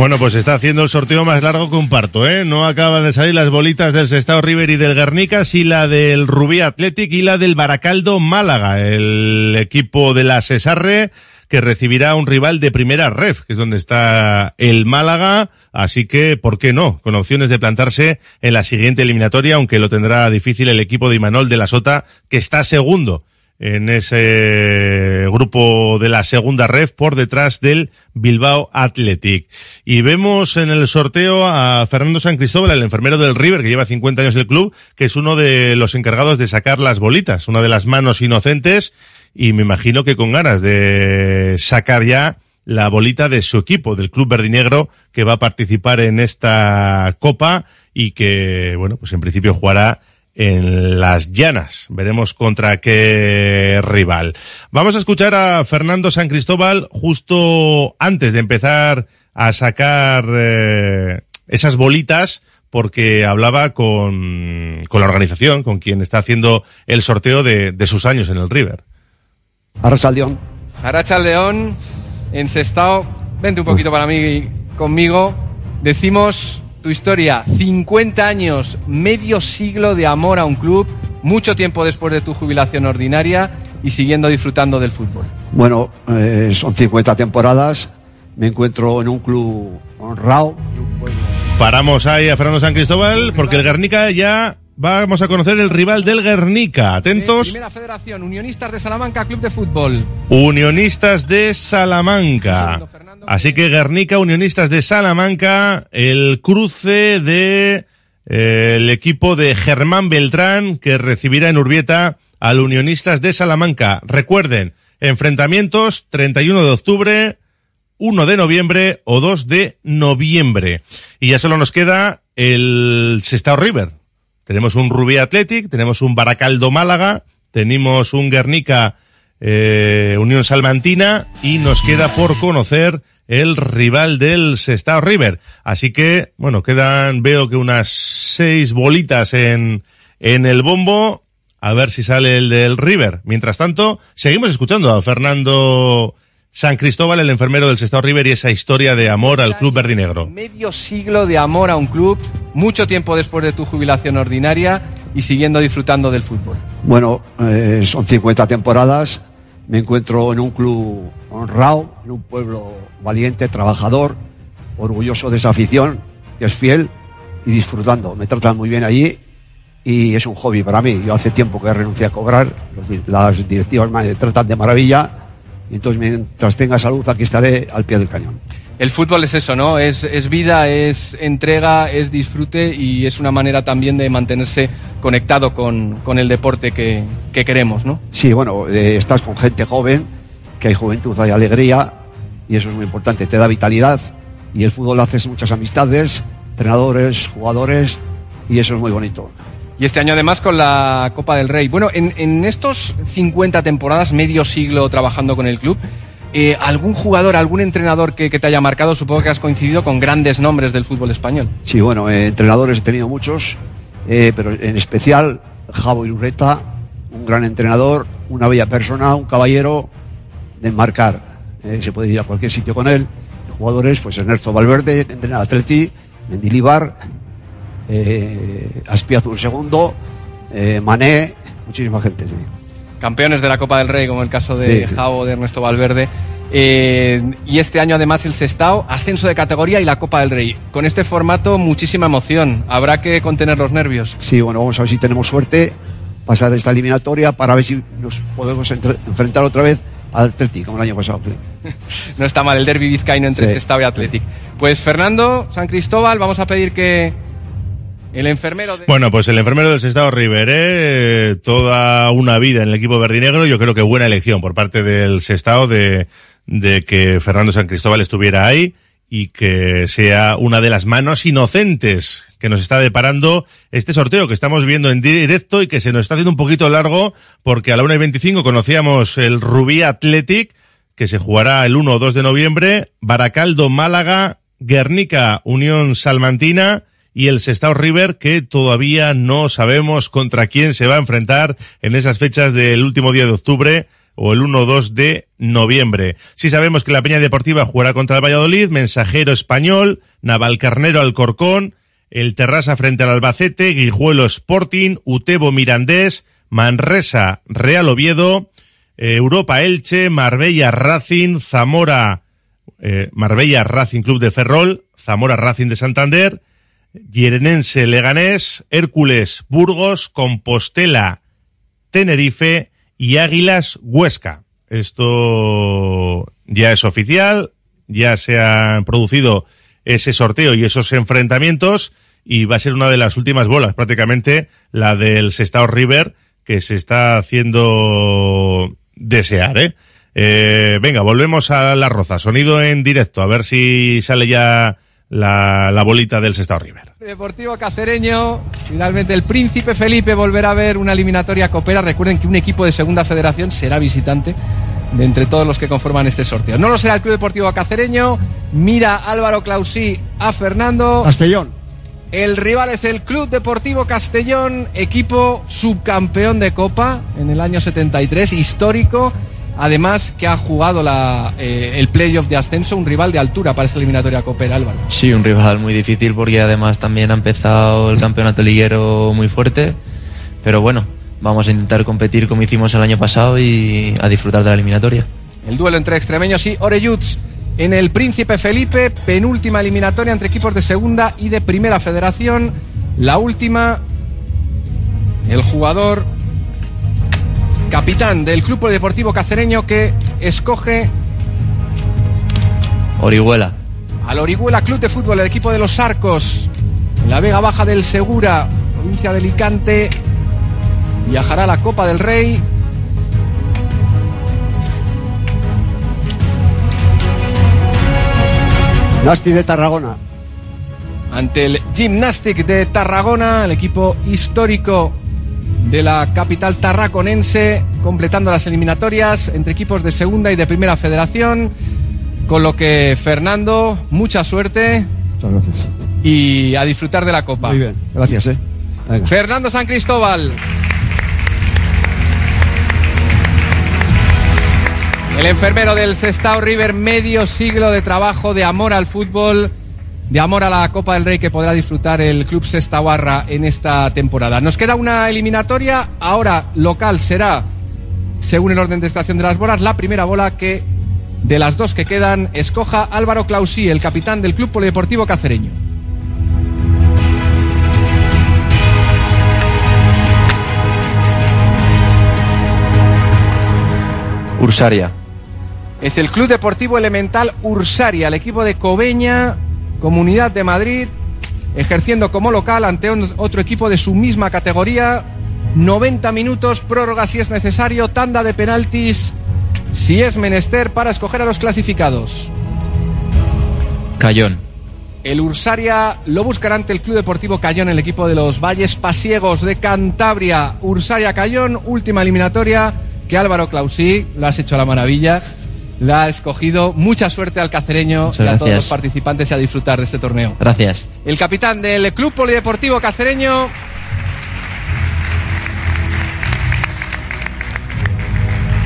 S4: Bueno, pues está haciendo el sorteo más largo que un parto, ¿eh? No acaban de salir las bolitas del Sestao River y del Guernica, sí la del Rubí Athletic y la del Baracaldo Málaga, el equipo de la Cesarre que recibirá un rival de primera ref, que es donde está el Málaga, así que, ¿por qué no? Con opciones de plantarse en la siguiente eliminatoria, aunque lo tendrá difícil el equipo de Imanol de la Sota, que está segundo en ese grupo de la segunda ref por detrás del Bilbao Athletic. Y vemos en el sorteo a Fernando San Cristóbal, el enfermero del River, que lleva 50 años en el club, que es uno de los encargados de sacar las bolitas, una de las manos inocentes, y me imagino que con ganas de sacar ya la bolita de su equipo, del Club Verdinegro, que va a participar en esta copa y que, bueno, pues en principio jugará en las llanas. Veremos contra qué rival. Vamos a escuchar a Fernando San Cristóbal justo antes de empezar a sacar eh, esas bolitas porque hablaba con, con, la organización, con quien está haciendo el sorteo de, de sus años en el River.
S6: Arracha León. Arracha León, en Sestao. Vente un poquito para mí conmigo. Decimos tu historia, 50 años, medio siglo de amor a un club, mucho tiempo después de tu jubilación ordinaria y siguiendo disfrutando del fútbol.
S17: Bueno, eh, son 50 temporadas, me encuentro en un club honrado.
S4: Paramos ahí a Fernando San Cristóbal porque el Guernica ya vamos a conocer el rival del Guernica. Atentos.
S6: Primera Federación, Unionistas de Salamanca, Club de Fútbol.
S4: Unionistas de Salamanca. Así que Guernica, Unionistas de Salamanca, el cruce de eh, el equipo de Germán Beltrán que recibirá en Urbieta al Unionistas de Salamanca. Recuerden, enfrentamientos 31 de octubre, 1 de noviembre o 2 de noviembre. Y ya solo nos queda el Sestao River. Tenemos un Rubí Athletic, tenemos un Baracaldo Málaga, tenemos un Guernica eh, Unión Salmantina y nos queda por conocer el rival del Sestao River. Así que, bueno, quedan, veo que unas seis bolitas en, en el bombo. A ver si sale el del River. Mientras tanto, seguimos escuchando a Fernando San Cristóbal, el enfermero del Sestao River y esa historia de amor al club verdinegro.
S6: Medio siglo de amor a un club, mucho tiempo después de tu jubilación ordinaria y siguiendo disfrutando del fútbol.
S17: Bueno, eh, son 50 temporadas, me encuentro en un club honrado, en un pueblo valiente, trabajador, orgulloso de esa afición, que es fiel y disfrutando. Me tratan muy bien allí y es un hobby para mí. Yo hace tiempo que renuncié a cobrar, las directivas me tratan de maravilla y entonces mientras tenga salud aquí estaré al pie del cañón.
S6: El fútbol es eso, ¿no? Es, es vida, es entrega, es disfrute y es una manera también de mantenerse conectado con, con el deporte que, que queremos, ¿no?
S17: Sí, bueno, eh, estás con gente joven, que hay juventud, hay alegría y eso es muy importante, te da vitalidad y el fútbol haces muchas amistades, entrenadores, jugadores y eso es muy bonito.
S6: Y este año además con la Copa del Rey. Bueno, en, en estos 50 temporadas, medio siglo trabajando con el club, eh, ¿algún jugador, algún entrenador que, te haya marcado? Supongo que has coincidido con grandes nombres del fútbol español.
S17: Sí, bueno, eh, entrenadores he tenido muchos, eh, pero en especial Javo Irureta, un gran entrenador, una bella persona, un caballero de marcar. Se puede ir a cualquier sitio con él. Jugadores, pues Ernesto Valverde, que entrena al Atleti, Mendilibar, Aspiazu eh, Mané, muchísima gente.
S6: Campeones de la Copa del Rey, como el caso de
S17: Sí.
S6: Javo, de Ernesto Valverde. Eh, y este año además el Sestao, ascenso de categoría y la Copa del Rey. Con este formato muchísima emoción. Habrá que contener los nervios.
S17: Sí, bueno, vamos a ver si tenemos suerte pasar esta eliminatoria para ver si nos podemos entre- enfrentar otra vez al Atleti, como el año pasado.
S6: No está mal el derby vizcaíno entre
S17: Sí.
S6: Sestao y Athletic. Pues Fernando, San Cristóbal, vamos a pedir que el enfermero de...
S4: Bueno, pues el enfermero del Sestao River, ¿eh? toda una vida en el equipo verdinegro, yo creo que buena elección por parte del Sestao de, de que Fernando San Cristóbal estuviera ahí y que sea una de las manos inocentes que nos está deparando este sorteo que estamos viendo en directo y que se nos está haciendo un poquito largo porque a la 1 y 25 conocíamos el Rubí Athletic que se jugará el 1 o 2 de noviembre, Baracaldo Málaga, Guernica Unión Salmantina y el Sestao River que todavía no sabemos contra quién se va a enfrentar en esas fechas del último día de octubre o el 1 o 2 de noviembre. Sí sabemos que la Peña Deportiva jugará contra el Valladolid, Mensajero Español, Navalcarnero Alcorcón, el Terrassa frente al Albacete, Guijuelo Sporting, Utebo Mirandés, Manresa Real Oviedo, eh, Europa Elche, Marbella Racing, Zamora, eh, Marbella Racing Club de Ferrol, Zamora Racing de Santander, Yerenense Leganés, Hércules Burgos, Compostela Tenerife y Águilas Huesca. Esto ya es oficial, ya se han producido ese sorteo y esos enfrentamientos y va a ser una de las últimas bolas, prácticamente la del Sestao River, que se está haciendo desear, ¿eh? Eh, venga, volvemos a la roza, sonido en directo, a ver si sale ya la, la bolita del Sestao River.
S6: Deportivo Cacereño, finalmente el Príncipe Felipe volverá a ver una eliminatoria copera. Recuerden que un equipo de Segunda Federación será visitante de entre todos los que conforman este sorteo. No lo será el Club Deportivo Cacereño. Mira Álvaro Clausí a Fernando.
S17: Castellón.
S6: El rival es el Club Deportivo Castellón, equipo subcampeón de Copa en el año 73, histórico, además que ha jugado la, eh, el playoff de ascenso, un rival de altura para esta eliminatoria Copera, Álvaro.
S18: Sí, un rival muy difícil porque además también ha empezado el campeonato liguero muy fuerte. Pero bueno, vamos a intentar competir como hicimos el año pasado y a disfrutar de la eliminatoria.
S6: El duelo entre extremeños y Oreyuts en el Príncipe Felipe, penúltima eliminatoria entre equipos de segunda y de primera federación. La última, el jugador capitán del Club Deportivo Cacereño que escoge
S18: Orihuela.
S6: al Orihuela Club de Fútbol, el equipo de los Arcos, en la Vega Baja del Segura, provincia de Alicante. Viajará a la Copa del Rey.
S17: Nasti de Tarragona.
S6: ante el Gymnastic de Tarragona, el equipo histórico de la capital tarraconense, completando las eliminatorias entre equipos de segunda y de primera federación. Con lo que, Fernando, mucha suerte
S17: Muchas gracias.
S6: y a disfrutar de la Copa.
S17: Muy bien, gracias, eh. Venga.
S6: Fernando San Cristóbal. El enfermero del Sestao River, medio siglo de trabajo, de amor al fútbol, de amor a la Copa del Rey que podrá disfrutar el Club Sestawarra en esta temporada. Nos queda una eliminatoria, ahora local será, según el orden de estación de las bolas, la primera bola que de las dos que quedan escoja Álvaro Clausí, el capitán del Club Polideportivo Cacereño.
S18: Ursaria.
S6: es el Club Deportivo Elemental Ursaria, el equipo de Cobeña, Comunidad de Madrid, ejerciendo como local ante un- otro equipo de su misma categoría. 90 minutos, prórroga si es necesario, tanda de penaltis si es menester para escoger a los clasificados.
S18: Cayón.
S6: El Ursaria lo buscará ante el Club Deportivo Cayón, el equipo de los Valles Pasiegos de Cantabria. Ursaria Cayón, última eliminatoria que Álvaro Clausí lo has hecho a la maravilla. La ha escogido. Mucha suerte al cacereño
S18: Muchas
S6: y a todos los participantes y a disfrutar de este torneo.
S18: Gracias.
S6: El capitán del Club Polideportivo Cacereño.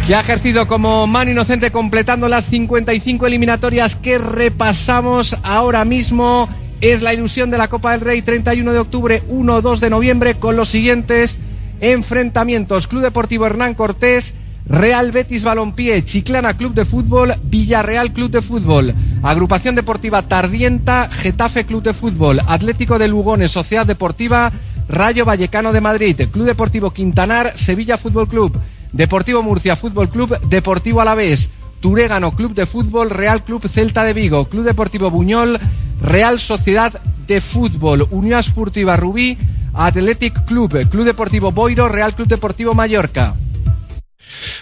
S6: Que ha ejercido como mano inocente completando las 55 eliminatorias que repasamos ahora mismo. Es la ilusión de la Copa del Rey 31 de octubre, 1-2 de noviembre con los siguientes enfrentamientos. Club Deportivo Hernán Cortés, Real Betis Balompié, Chiclana Club de Fútbol, Villarreal Club de Fútbol, Agrupación Deportiva Tardienta, Getafe Club de Fútbol, Atlético de Lugones, Sociedad Deportiva, Rayo Vallecano de Madrid, Club Deportivo Quintanar, Sevilla Fútbol Club, Deportivo Murcia Fútbol Club, Deportivo Alavés, Turégano Club de Fútbol, Real Club Celta de Vigo, Club Deportivo Buñol, Real Sociedad de Fútbol, Unión Esportiva Rubí, Athletic Club, Club Deportivo Boiro, Real Club Deportivo Mallorca.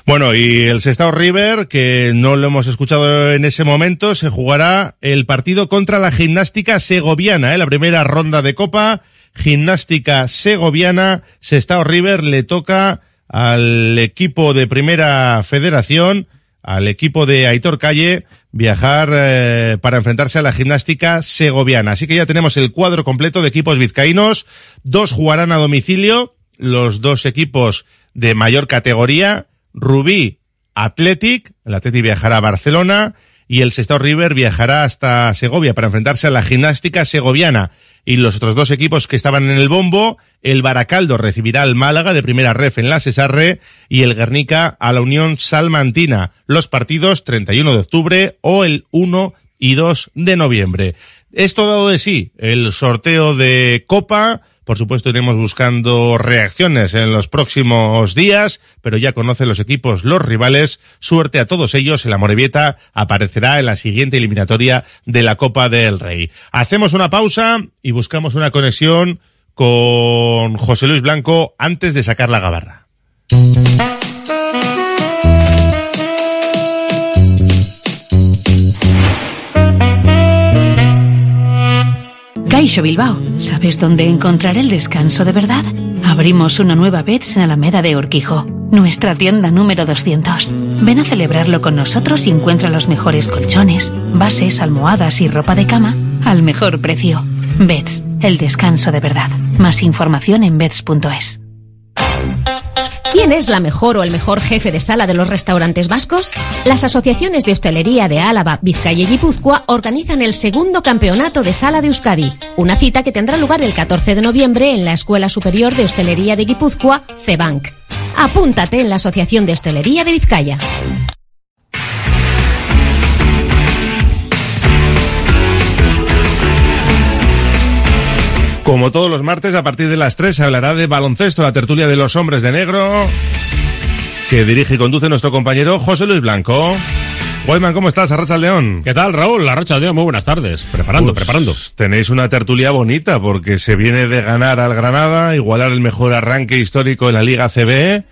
S4: Bueno, y el Sestao River, que no lo hemos escuchado en ese momento, se jugará el partido contra la gimnástica segoviana, ¿eh? la primera ronda de Copa, gimnástica segoviana, Sestao River le toca al equipo de primera federación, al equipo de Aitor Calle, viajar eh, para enfrentarse a la gimnástica segoviana. Así que ya tenemos el cuadro completo de equipos vizcaínos, dos jugarán a domicilio, los dos equipos de mayor categoría, Rubí Athletic, el Athletic viajará a Barcelona y el Sestao River viajará hasta Segovia para enfrentarse a la gimnástica segoviana. Y los otros dos equipos que estaban en el bombo, el Baracaldo recibirá al Málaga de primera ref en la Cesarre y el Guernica a la Unión Salmantina. Los partidos 31 de octubre o el 1 y 2 de noviembre. Esto dado de sí, el sorteo de Copa, por supuesto iremos buscando reacciones en los próximos días, pero ya conocen los equipos, los rivales. Suerte a todos ellos. El Amorebieta aparecerá en la siguiente eliminatoria de la Copa del Rey. Hacemos una pausa y buscamos una conexión con José Luis Blanco antes de sacar la gabarra.
S19: Caixo Bilbao, ¿sabes dónde encontrar el descanso de verdad? Abrimos una nueva Beds en Alameda de Orquijo, nuestra tienda número 200. Ven a celebrarlo con nosotros y encuentra los mejores colchones, bases, almohadas y ropa de cama al mejor precio. Beds, el descanso de verdad. Más información en beds.es.
S2: ¿Quién es la mejor o el mejor jefe de sala de los restaurantes vascos? Las asociaciones de hostelería de Álava, Vizcaya y Guipúzcoa organizan el segundo campeonato de sala de Euskadi, una cita que tendrá lugar el 14 de noviembre en la Escuela Superior de Hostelería de Guipúzcoa, CEBANC. Apúntate en la Asociación de Hostelería de Vizcaya.
S4: Como todos los martes, a partir de las 3 se hablará de baloncesto, la tertulia de los hombres de negro, que dirige y conduce nuestro compañero José Luis Blanco. Guayman, ¿cómo estás? Arracha León.
S20: ¿Qué tal, Raúl? Arracha León, muy buenas tardes. Preparando,
S4: Pues,
S20: preparando.
S4: Tenéis una tertulia bonita porque se viene de ganar al Granada, igualar el mejor arranque histórico en la Liga CB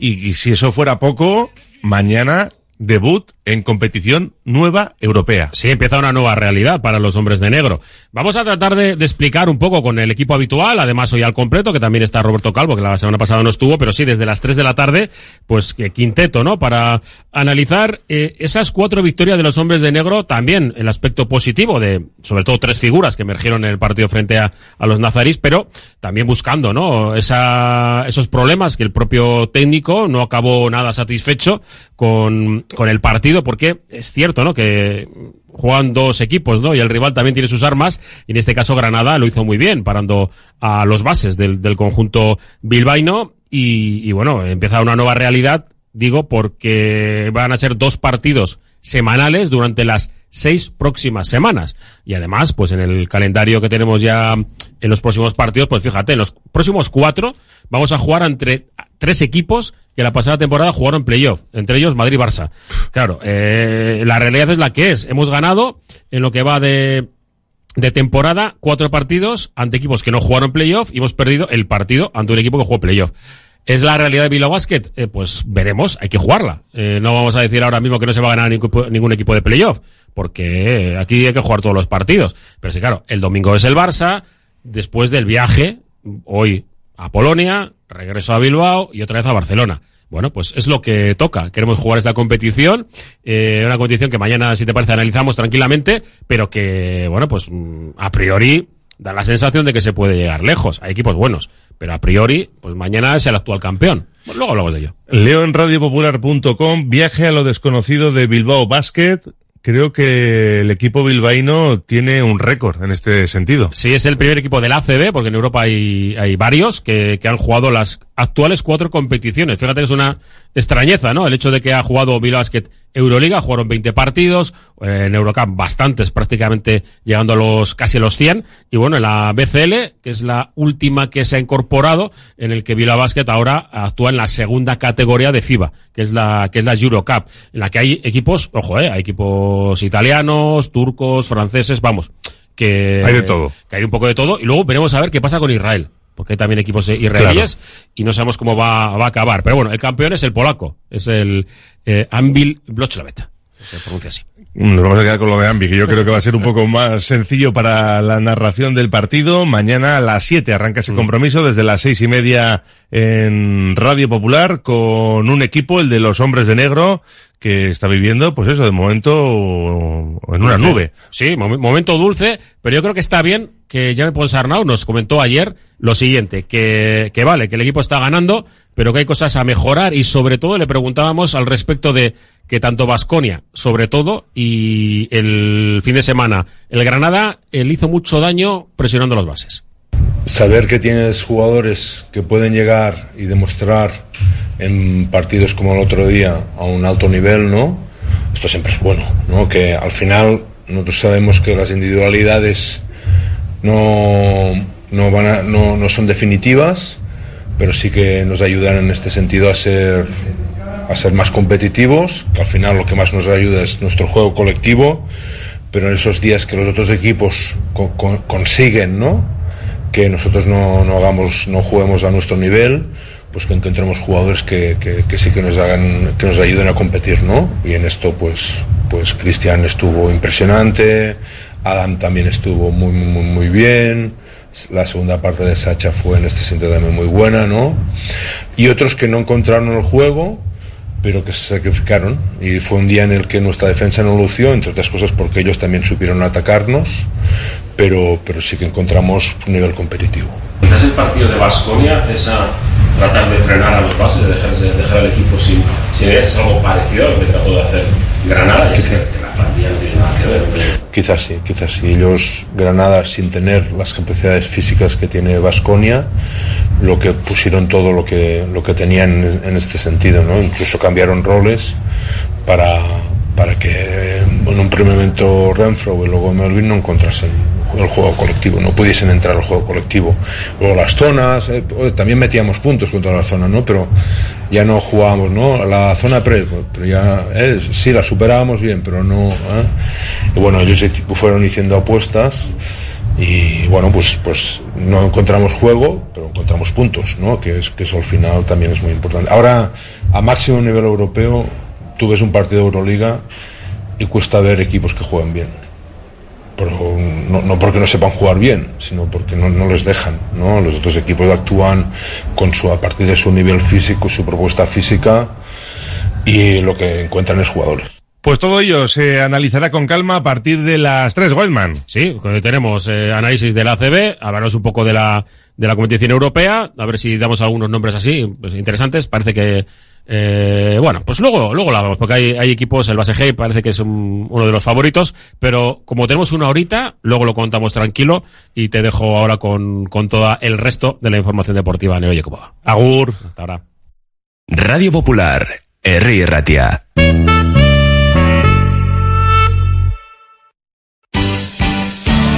S4: y, y si eso fuera poco, mañana debut en competición nueva europea.
S20: Sí, empieza una nueva realidad para los hombres de negro. Vamos a tratar de, explicar un poco con el equipo habitual, además hoy al completo, que también está Roberto Calvo, que la semana pasada no estuvo, pero sí, desde las 3 de la tarde, pues eh, quinteto, ¿no? Para analizar eh, esas cuatro victorias de los hombres de negro, también el aspecto positivo de, sobre todo, tres figuras que emergieron en el partido frente a, los nazarís, pero también buscando, ¿no? Esa, esos problemas que el propio técnico no acabó nada satisfecho con el partido, porque es cierto, ¿no? Que juegan dos equipos, ¿no? Y el rival también tiene sus armas, y en este caso Granada lo hizo muy bien, parando a los bases del, del conjunto bilbaíno, y, y bueno, empieza una nueva realidad, digo, porque van a ser dos partidos semanales durante las seis próximas semanas. Y además, pues en el calendario que tenemos ya en los próximos partidos, pues fíjate, en los próximos cuatro vamos a jugar entre tres equipos que la pasada temporada jugaron playoff, entre ellos Madrid y Barça. Claro, eh, la realidad es la que es. Hemos ganado en lo que va de, de temporada cuatro partidos ante equipos que no jugaron playoff y hemos perdido el partido ante un equipo que jugó playoff. ¿Es la realidad de Bilbao Basket? Eh, pues veremos, hay que jugarla. Eh, no vamos a decir ahora mismo que no se va a ganar ningún, equipo de playoff, porque aquí hay que jugar todos los partidos. Pero sí, claro, el domingo es el Barça, después del viaje, hoy a Polonia, regreso a Bilbao y otra vez a Barcelona. Bueno, pues es lo que toca. Queremos jugar esta competición, eh, una competición que mañana, si te parece, analizamos tranquilamente, pero que, bueno, pues mm, a priori da la sensación de que se puede llegar lejos. Hay equipos buenos, pero a priori, pues mañana es el actual campeón. Bueno, luego hablamos de ello.
S4: Leo en radiopopular.com, viaje a lo desconocido de Bilbao Basket. Creo que el equipo bilbaíno tiene un récord en este sentido.
S20: Sí, es el primer equipo del ACB, porque en Europa hay, varios que, que han jugado las actuales cuatro competiciones. Fíjate que es una extrañeza, ¿no? El hecho de que ha jugado Bilbao Basket Euroliga, jugaron 20 partidos, eh, en Eurocup bastantes, prácticamente llegando a los casi a los 100, y bueno, en la BCL, que es la última que se ha incorporado, en el que Bilbao Basket ahora actúa en la segunda categoría de FIBA, que es la que es la Eurocup, en la que hay equipos, ojo, eh, hay equipos italianos, turcos, franceses, vamos, que
S4: Hay de todo.
S20: que hay un poco de todo, y luego veremos a ver qué pasa con Israel porque hay también equipos israelíes y no sabemos cómo va, va, a acabar. Pero bueno, el campeón es el polaco, es el eh, Anvil Blochlavet, se pronuncia así.
S4: Nos vamos a quedar con lo de Ambi, que yo creo que va a ser un poco más sencillo para la narración del partido. Mañana a las 7 arranca ese compromiso desde las seis y media en Radio Popular con un equipo, el de los hombres de negro, que está viviendo, pues eso, de momento en una
S20: Dulce.
S4: nube.
S20: Sí, mom- momento dulce, pero yo creo que está bien que Jaime Ponsarnau nos comentó ayer lo siguiente, que, que vale, que el equipo está ganando, pero que hay cosas a mejorar y sobre todo le preguntábamos al respecto de que tanto Vasconia, sobre todo, y el fin de semana, el Granada, él hizo mucho daño presionando las bases.
S21: Saber que tienes jugadores que pueden llegar y demostrar en partidos como el otro día a un alto nivel, ¿no? Esto siempre es bueno, ¿no? Que al final nosotros sabemos que las individualidades no, no, van a- no, no son definitivas, pero sí que nos ayudan en este sentido a ser, a ser más competitivos, que al final lo que más nos ayuda es nuestro juego colectivo, pero en esos días que los otros equipos co- co- consiguen, ¿no? Que nosotros no, no hagamos, no juguemos a nuestro nivel, pues que encontremos jugadores que, que, que sí que nos hagan, que nos ayuden a competir, ¿no? Y en esto, pues, pues Cristian estuvo impresionante, Adam también estuvo muy, muy, muy bien, la segunda parte de Sacha fue en este sentido también muy buena, ¿no? Y otros que no encontraron el juego, pero que se sacrificaron. Y fue un día en el que nuestra defensa no lució, entre otras cosas porque ellos también supieron atacarnos, pero, pero sí que encontramos un nivel competitivo.
S20: Quizás el partido de Vasconia, esa tratar de frenar a los bases, de dejar, de dejar al equipo sin, sin. Es algo parecido a lo que trató de hacer Granada. Que la plantilla
S21: Quizás sí, quizás sí. Ellos, Granada, sin tener las capacidades físicas que tiene Vasconia, lo que pusieron todo lo que, lo que tenían en, en este sentido, ¿no? Incluso cambiaron roles para, para que en un primer momento Renfro y luego Melvin no encontrasen el juego colectivo, no pudiesen entrar al juego colectivo. Luego las zonas, eh, oye, también metíamos puntos contra la zona, ¿no? Pero ya no jugábamos, ¿no? La zona pre, pues, pero ya, eh, sí, la superábamos bien, pero no. ¿eh? Y bueno, ellos fueron haciendo apuestas y bueno, pues, pues no encontramos juego, pero encontramos puntos, ¿no? Que, es, que eso al final también es muy importante. Ahora, a máximo nivel europeo, tú ves un partido de Euroliga y cuesta ver equipos que juegan bien. Pero no, no porque no sepan jugar bien, sino porque no, no les dejan. ¿no? Los otros equipos actúan con su, a partir de su nivel físico, su propuesta física y lo que encuentran es jugadores.
S4: Pues todo ello se analizará con calma a partir de las 3, Goldman.
S20: Sí, tenemos eh, análisis del ACB, hablaremos un poco de la, de la competición europea, a ver si damos algunos nombres así, pues, interesantes. Parece que, eh, bueno, pues luego, luego lo hablamos, porque hay, hay equipos, el Base G parece que es un- uno de los favoritos, pero como tenemos una horita, luego lo contamos tranquilo y te dejo ahora con, con todo el resto de la información deportiva en Oye Cómo va.
S4: Agur.
S20: Hasta ahora.
S5: Radio Popular, Herri Ratia.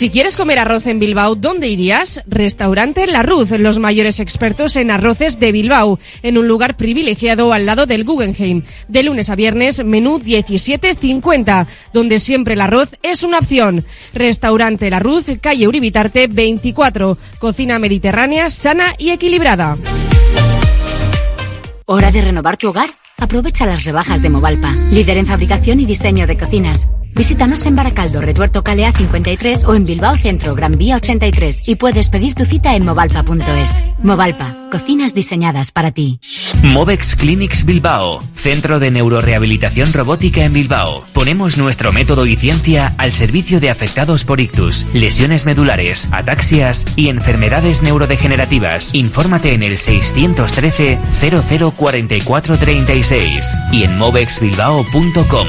S22: Si quieres comer arroz en Bilbao, ¿dónde irías? Restaurante La Ruz, los mayores expertos en arroces de Bilbao, en un lugar privilegiado al lado del Guggenheim. De lunes a viernes, menú 17.50, donde siempre el arroz es una opción. Restaurante La Ruz, calle Uribitarte 24, cocina mediterránea, sana y equilibrada.
S23: ¿Hora de renovar tu hogar? Aprovecha las rebajas de Movalpa, líder en fabricación y diseño de cocinas. Visítanos en Baracaldo, Retuerto Calea 53 o en Bilbao Centro, Gran Vía 83 y puedes pedir tu cita en movalpa.es. Movalpa, cocinas diseñadas para ti.
S24: Movex Clinics Bilbao, centro de neurorehabilitación robótica en Bilbao. Ponemos nuestro método y ciencia al servicio de afectados por ictus, lesiones medulares, ataxias y enfermedades neurodegenerativas. Infórmate en el 613 004436 y en movexbilbao.com.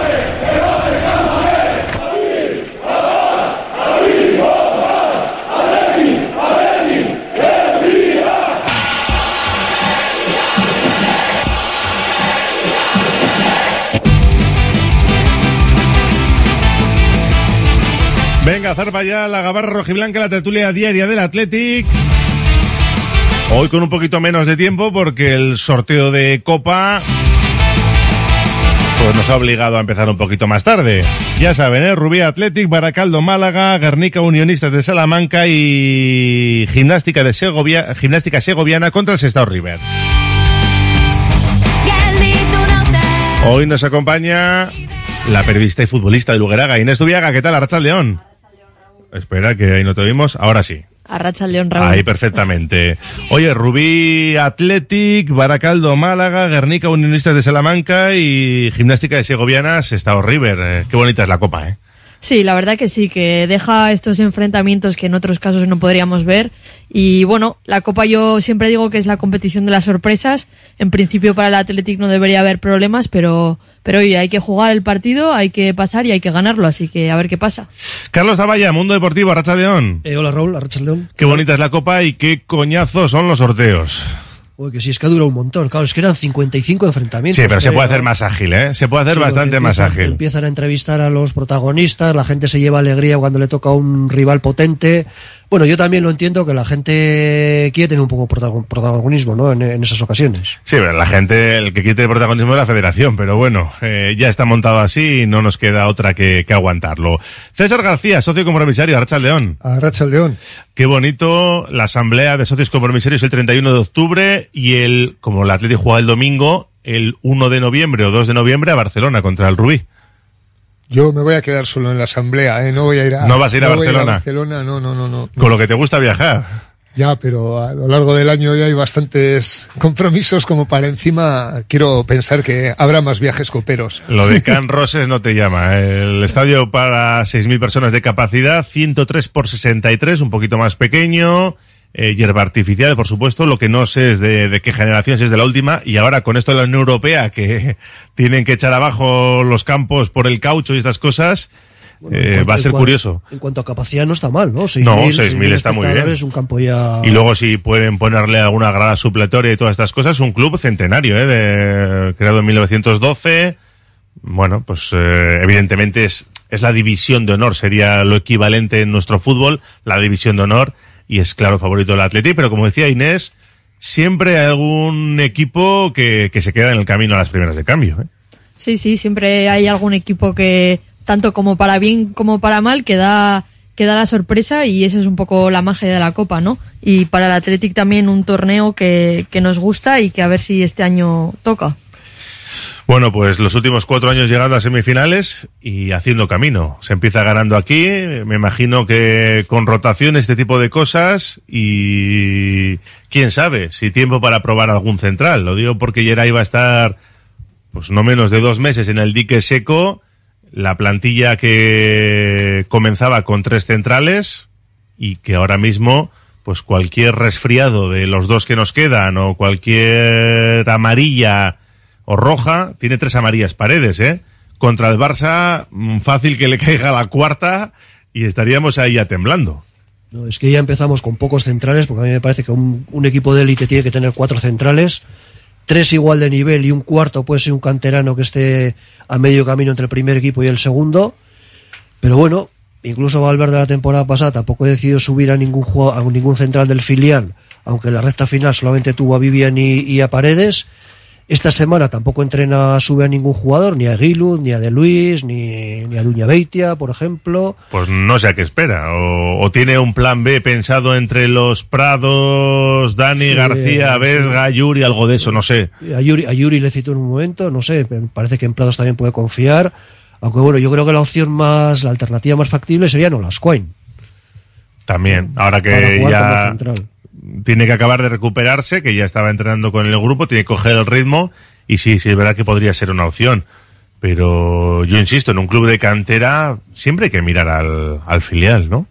S4: Venga, zarpa ya la gabarra rojiblanca, la tertulia diaria del Athletic. Hoy con un poquito menos de tiempo porque el sorteo de Copa pues nos ha obligado a empezar un poquito más tarde. Ya saben, ¿eh? Rubí Athletic, Baracaldo Málaga, Guernica Unionistas de Salamanca y Gimnástica de Segovia, Gimnástica Segoviana contra el Sestao River. Hoy nos acompaña la periodista y futbolista de Lugeraga, Inés Dubiaga. ¿Qué tal, Archal León? Espera que ahí no te oímos. Ahora sí.
S25: Arracha el León Raúl.
S4: Ahí perfectamente. Oye, Rubí Athletic, Baracaldo Málaga, Guernica Unionistas de Salamanca y Gimnástica de Segovianas, Estado River. Eh, qué bonita es la copa, ¿eh?
S25: Sí, la verdad que sí, que deja estos enfrentamientos que en otros casos no podríamos ver. Y bueno, la Copa yo siempre digo que es la competición de las sorpresas. En principio para el Athletic no debería haber problemas, pero, pero oye, hay que jugar el partido, hay que pasar y hay que ganarlo, así que a ver qué pasa.
S4: Carlos Zavalla, Mundo Deportivo, Arracha León.
S26: Eh, hola Raúl, Arracha León.
S4: Qué bonita es la copa y qué coñazo son los sorteos.
S26: Uy, que sí, es que dura un montón. Claro, es que eran 55 enfrentamientos.
S4: Sí, pero se
S26: creo.
S4: puede hacer más ágil, ¿eh? Se puede hacer
S26: Sí,
S4: bastante
S26: porque
S4: más ágil.
S26: Empiezan a entrevistar a los protagonistas, la gente se lleva alegría cuando le toca a un rival potente. Bueno, yo también lo entiendo que la gente quiere tener un poco protagon- protagonismo, ¿no? En, en esas ocasiones.
S4: Sí, pero la gente, el que quite el protagonismo es la federación, pero bueno, eh, ya está montado así y no nos queda otra que, que aguantarlo. César García, socio compromisario, Arracha León.
S27: Arracha León.
S4: Qué bonito la asamblea de socios compromisarios el 31 de octubre y el, como el Atlético juega el domingo, el 1 de noviembre o 2 de noviembre a Barcelona contra el Rubí.
S27: Yo me voy a quedar solo en la asamblea, ¿eh? No voy a ir a,
S4: No vas a ir a Barcelona.
S27: Barcelona, no, no, no, no.
S4: Con lo que te gusta viajar.
S27: Ya, pero a lo largo del año ya hay bastantes compromisos como para encima quiero pensar que habrá más viajes coperos.
S4: Lo de Can Roses no te llama. El estadio para 6.000 personas de capacidad, 103 por 63, un poquito más pequeño. Eh, hierba artificial, por supuesto. Lo que no sé es de, de qué generación, si es de la última. Y ahora con esto de la Unión Europea, que tienen que echar abajo los campos por el caucho y estas cosas,
S26: Bueno,
S4: eh,
S26: cuanto-
S4: va a ser
S26: en cuan-
S4: curioso.
S26: En cuanto a capacidad no está mal, ¿no? 6.000,
S4: No, 6.000 está muy bien.
S26: espectadores, un campo ya...
S4: Y luego si pueden ponerle alguna grada supletoria y todas estas cosas, un club centenario, ¿eh? De, creado en 1912. Bueno, pues eh, evidentemente es, es la división de honor, sería lo equivalente en nuestro fútbol, la división de honor, y es claro favorito del Atleti, pero como decía Inés, siempre hay algún equipo que, que se queda en el camino a las primeras de cambio. ¿eh?
S25: Sí, sí, siempre hay algún equipo que, tanto como para bien como para mal, que da, la sorpresa y esa es un poco la magia de la Copa, ¿no? Y para el Athletic también un torneo que, que nos gusta y que a ver si este año toca.
S4: Bueno, pues los últimos cuatro años llegando a semifinales y haciendo camino. Se empieza ganando aquí, me imagino que con rotación, este tipo de cosas y quién sabe si tiempo para probar algún central. Lo digo porque Geray va a estar pues no menos de dos meses en el dique seco. La plantilla que comenzaba con tres centrales y que ahora mismo pues cualquier resfriado de los dos que nos quedan o cualquier amarilla o roja, tiene tres amarillas paredes, ¿eh? Contra el Barça, mm, fácil que le caiga la cuarta y estaríamos ahí ya temblando.
S26: No, es que ya empezamos con pocos centrales, porque a mí me parece que un, equipo de élite tiene que tener cuatro centrales, tres igual de nivel y un cuarto puede ser un canterano que esté a medio camino entre el primer equipo y el segundo. Pero bueno, incluso Valverde la temporada pasada tampoco decidió subir a ningún a ningún central del filial, aunque la recta final solamente tuvo a Vivian y a Paredes. Esta semana tampoco entrena, sube a ningún jugador, ni a Gilu, ni a De Luis, ni, ni a Duña Beitia, por ejemplo.
S4: Pues no sé a qué espera. O, o tiene un plan B pensado entre los Prados, Dani
S26: Sí,
S4: García,
S26: sí.
S4: Vesga, Yuri, algo de eso, no sé.
S26: A Yuri, a Yuri le citó en un momento, no sé, parece que en Prados también puede confiar. Aunque bueno, yo creo que la opción más, la alternativa más factible sería Nolascoin.
S4: También, ahora que ya. Tiene que acabar de recuperarse, que ya estaba entrenando con el grupo, tiene que coger el ritmo y sí, sí, es verdad que podría ser una opción. Pero yo insisto, en un club de cantera siempre hay que mirar al, al filial, ¿no?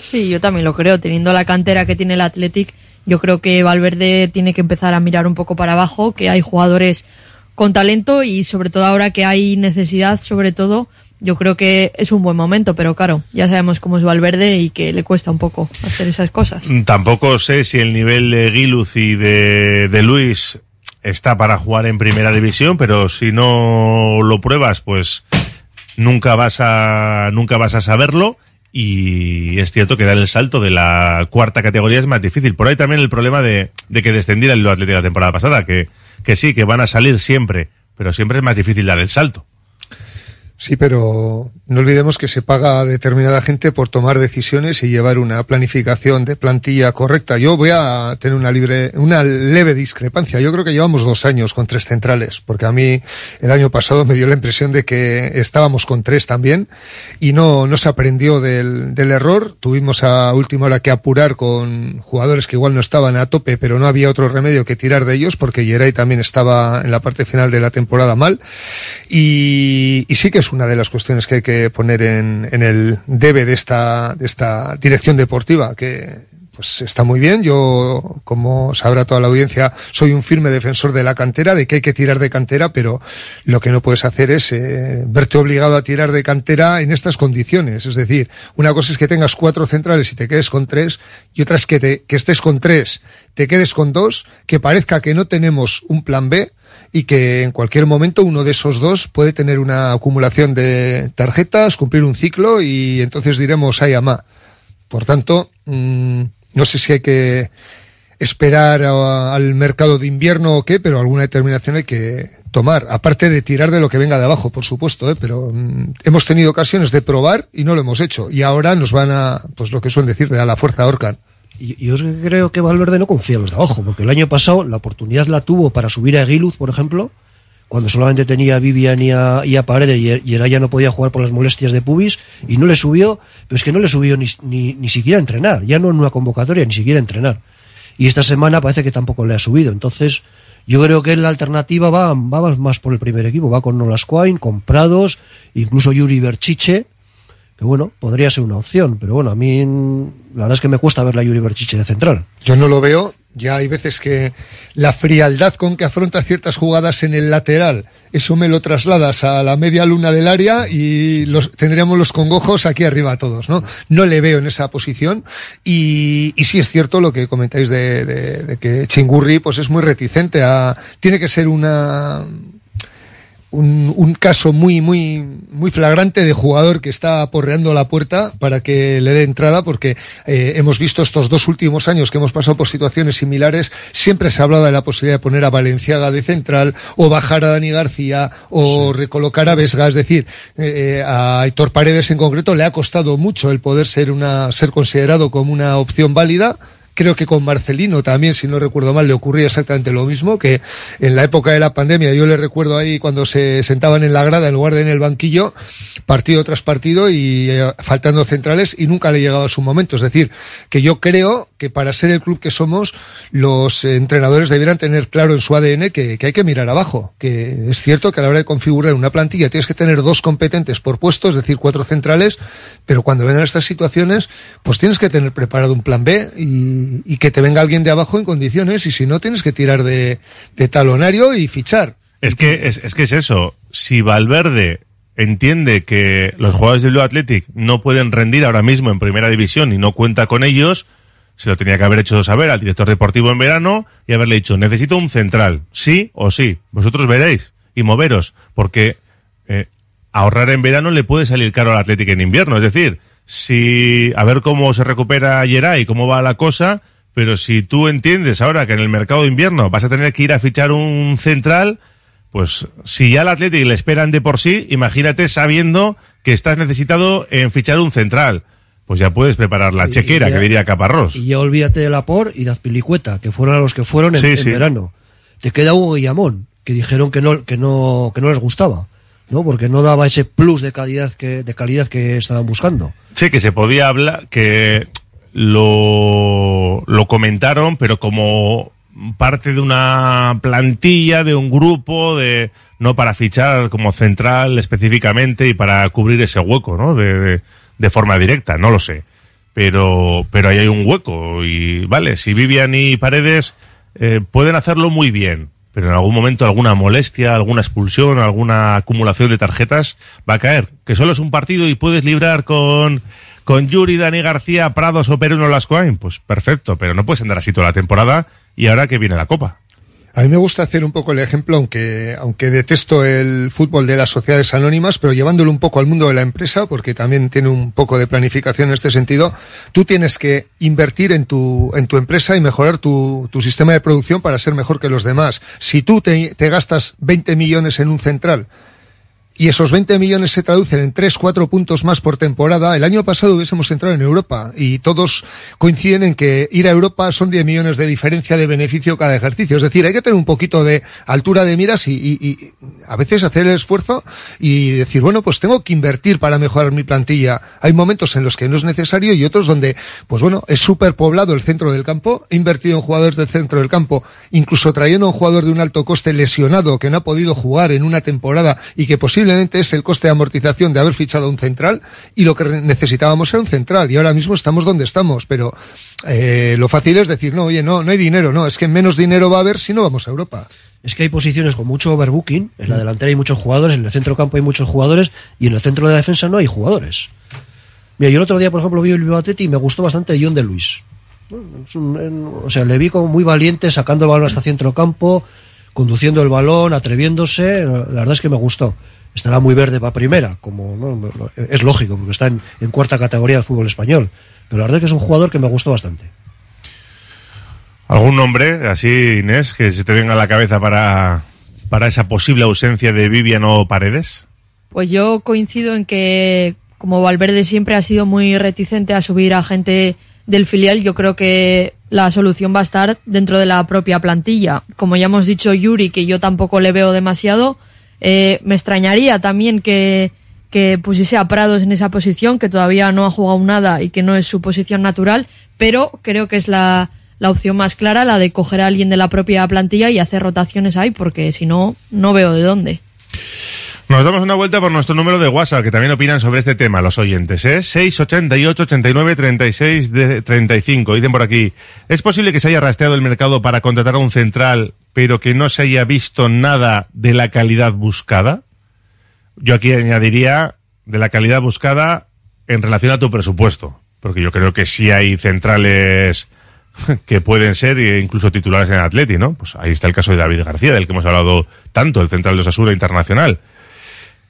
S25: Sí, yo también lo creo. Teniendo la cantera que tiene el Athletic, yo creo que Valverde tiene que empezar a mirar un poco para abajo, que hay jugadores con talento y sobre todo ahora que hay necesidad, sobre todo, yo creo que es un buen momento, pero claro, ya sabemos cómo es Valverde y que le cuesta un poco hacer esas cosas.
S4: Tampoco sé si el nivel de Giluz y de, de Luis está para jugar en primera división, pero si no lo pruebas, pues nunca vas a, nunca vas a saberlo. Y es cierto que dar el salto de la cuarta categoría es más difícil. Por ahí también el problema de, de que descendiera el Atlético la temporada pasada, que, que sí, que van a salir siempre, pero siempre es más difícil dar el salto.
S27: Sí, pero no olvidemos que se paga a determinada gente por tomar decisiones y llevar una planificación de plantilla correcta. Yo voy a tener una libre, una leve discrepancia. Yo creo que llevamos dos años con tres centrales, porque a mí el año pasado me dio la impresión de que estábamos con tres también y no, no se aprendió del, del error. Tuvimos a última hora que apurar con jugadores que igual no estaban a tope, pero no había otro remedio que tirar de ellos porque Yeray también estaba en la parte final de la temporada mal. Y, y sí que es una de las cuestiones que hay que poner en, en el debe de esta, de esta dirección deportiva, que pues está muy bien. Yo, como sabrá toda la audiencia, soy un firme defensor de la cantera, de que hay que tirar de cantera, pero lo que no puedes hacer es eh, verte obligado a tirar de cantera en estas condiciones. Es decir, una cosa es que tengas cuatro centrales y te quedes con tres, y otra es que, te, que estés con tres, te quedes con dos, que parezca que no tenemos un plan B, y que en cualquier momento uno de esos dos puede tener una acumulación de tarjetas, cumplir un ciclo y entonces diremos ay ama. Por tanto, mmm, no sé si hay que esperar al mercado de invierno o qué, pero alguna determinación hay que tomar, aparte de tirar de lo que venga de abajo, por supuesto, ¿eh? pero mmm, hemos tenido ocasiones de probar y no lo hemos hecho. Y ahora nos van a, pues lo que suelen decir, de a la fuerza ahorcan.
S26: Yo creo que Valverde no confía en los de abajo, porque el año pasado la oportunidad la tuvo para subir a Aguiluz, por ejemplo, cuando solamente tenía a Vivian y a, y a Paredes y, y ya no podía jugar por las molestias de pubis y no le subió, pero es que no le subió ni, ni, ni siquiera a entrenar, ya no en una convocatoria, ni siquiera a entrenar. Y esta semana parece que tampoco le ha subido. Entonces, yo creo que la alternativa va, va más por el primer equipo, va con Nolascoin, con Prados, incluso Yuri Berchiche, que bueno, podría ser una opción, pero bueno, a mí la verdad es que me cuesta ver la Yuri Berchiche de central.
S27: Yo no lo veo, ya hay veces que la frialdad con que afronta ciertas jugadas en el lateral, eso me lo trasladas a la media luna del área y los, tendríamos los congojos aquí arriba todos, ¿no? No le veo en esa posición y, sí es cierto lo que comentáis de, de, de que Chingurri pues es muy reticente a, tiene que ser una, un, un, caso muy, muy, muy flagrante de jugador que está aporreando la puerta para que le dé entrada, porque eh, hemos visto estos dos últimos años que hemos pasado por situaciones similares, siempre se hablaba de la posibilidad de poner a Valenciaga de central, o bajar a Dani García, o sí. recolocar a Vesga, es decir, eh, a Héctor Paredes en concreto le ha costado mucho el poder ser una, ser considerado como una opción válida, Creo que con Marcelino también, si no recuerdo mal, le ocurría exactamente lo mismo, que en la época de la pandemia yo le recuerdo ahí cuando se sentaban en la grada en lugar de en el banquillo, partido tras partido y eh, faltando centrales y nunca le llegaba su momento. Es decir, que yo creo que para ser el club que somos, los entrenadores debieran tener claro en su ADN que, que hay que mirar abajo, que es cierto que a la hora de configurar una plantilla tienes que tener dos competentes por puesto, es decir, cuatro centrales, pero cuando vengan estas situaciones, pues tienes que tener preparado un plan B y y, que te venga alguien de abajo en condiciones y si no tienes que tirar de, talonario y fichar.
S4: Es que es, es que es eso. Si Valverde entiende que los jugadores del Blue Athletic no pueden rendir ahora mismo en primera división y no cuenta con ellos, se lo tenía que haber hecho saber al director deportivo en verano y haberle dicho, necesito un central, sí o sí, vosotros veréis y moveros, porque eh, ahorrar en verano le puede salir caro al Athletic en invierno, es decir, si a ver cómo se recupera Geray, cómo va la cosa, pero si tú entiendes ahora que en el mercado de invierno vas a tener que ir a fichar un central, pues si ya al Atlético le esperan de por sí, imagínate sabiendo que estás necesitado en fichar un central. Pues ya puedes preparar la chequera,
S26: ya,
S4: que diría Caparrós.
S26: Y ya olvídate de Lapor y las Pilicueta, que fueron a los que fueron en,
S4: sí,
S26: en
S4: sí.
S26: verano. Te queda Hugo Guillamón, que dijeron que no, que no, que no les gustaba. ¿No? Porque no daba ese plus de calidad que, de calidad que estaban buscando.
S4: Sí, que se podía hablar, que lo, lo comentaron, pero como parte de una plantilla, de un grupo, de no para fichar como central específicamente y para cubrir ese hueco, ¿no? De, de, forma directa, no lo sé. Pero, pero ahí hay un hueco y vale, si Vivian y Paredes eh, pueden hacerlo muy bien, pero en algún momento alguna molestia, alguna expulsión, alguna acumulación de tarjetas va a caer. Que solo es un partido y puedes librar con, con Yuri, Dani García, Prados o Peruno Lascoain. Pues perfecto, pero no puedes andar así toda la temporada y ahora que viene la Copa.
S27: A mí me gusta hacer un poco el ejemplo, aunque, aunque detesto el fútbol de las sociedades anónimas, pero llevándolo un poco al mundo de la empresa, porque también tiene un poco de planificación en este sentido. Tú tienes que invertir en tu, en tu empresa y mejorar tu, tu sistema de producción para ser mejor que los demás. Si tú te, te gastas 20 millones en un central, y esos 20 millones se traducen en 3, 4 puntos más por temporada, el año pasado hubiésemos entrado en Europa y todos coinciden en que ir a Europa son 10 millones de diferencia de beneficio cada ejercicio. Es decir, hay que tener un poquito de altura de miras y, a veces hacer el esfuerzo y decir, bueno, pues tengo que invertir para mejorar mi plantilla. Hay momentos en los que no es necesario y otros donde, pues bueno, es súper poblado el centro del campo. He invertido en jugadores del centro del campo, incluso trayendo a un jugador de un alto coste lesionado que no ha podido jugar en una temporada y que posiblemente es el coste de amortización de haber fichado a un central y lo que necesitábamos era un central y ahora mismo estamos donde estamos, pero eh, lo fácil es decir, no, oye, no, no hay dinero, no, es que menos dinero va a haber si no vamos a Europa.
S26: Es que hay posiciones con mucho overbooking, en la delantera hay muchos jugadores, en el centro campo hay muchos jugadores y en el centro de la defensa no hay jugadores. Mira, yo el otro día, por ejemplo, vi el Bilbao y me gustó bastante John de Luis. Un- o sea, le vi como muy valiente sacando el balón hasta centro campo, conduciendo el balón, atreviéndose. La verdad es que me gustó. Estará muy verde para primera, como ¿no? es lógico, porque está en, en cuarta categoría del fútbol español. Pero la verdad es que es un jugador que me gustó bastante.
S4: ¿Algún nombre, así, Inés, que se te venga a la cabeza para, para esa posible ausencia de Vivian o Paredes?
S25: Pues yo coincido en que, como Valverde siempre ha sido muy reticente a subir a gente del filial, yo creo que la solución va a estar dentro de la propia plantilla. Como ya hemos dicho, Yuri, que yo tampoco le veo demasiado, eh, me extrañaría también que, pusiese a Prados en esa posición, que todavía no ha jugado nada y que no es su posición natural, pero creo que es la, la opción más clara, la de coger a alguien de la propia plantilla y hacer rotaciones ahí, porque si no, no veo de dónde.
S4: Nos damos una vuelta por nuestro número de WhatsApp, que también opinan sobre este tema los oyentes, ¿eh? 688 89 36 de 35. Dicen por aquí, ¿es posible que se haya rastreado el mercado para contratar a un central, pero que no se haya visto nada de la calidad buscada? Yo aquí añadiría de la calidad buscada en relación a tu presupuesto, porque yo creo que sí hay centrales que pueden ser e incluso titulares en Atleti, ¿no? Pues ahí está el caso de David García, del que hemos hablado tanto, el central de Osasura Internacional.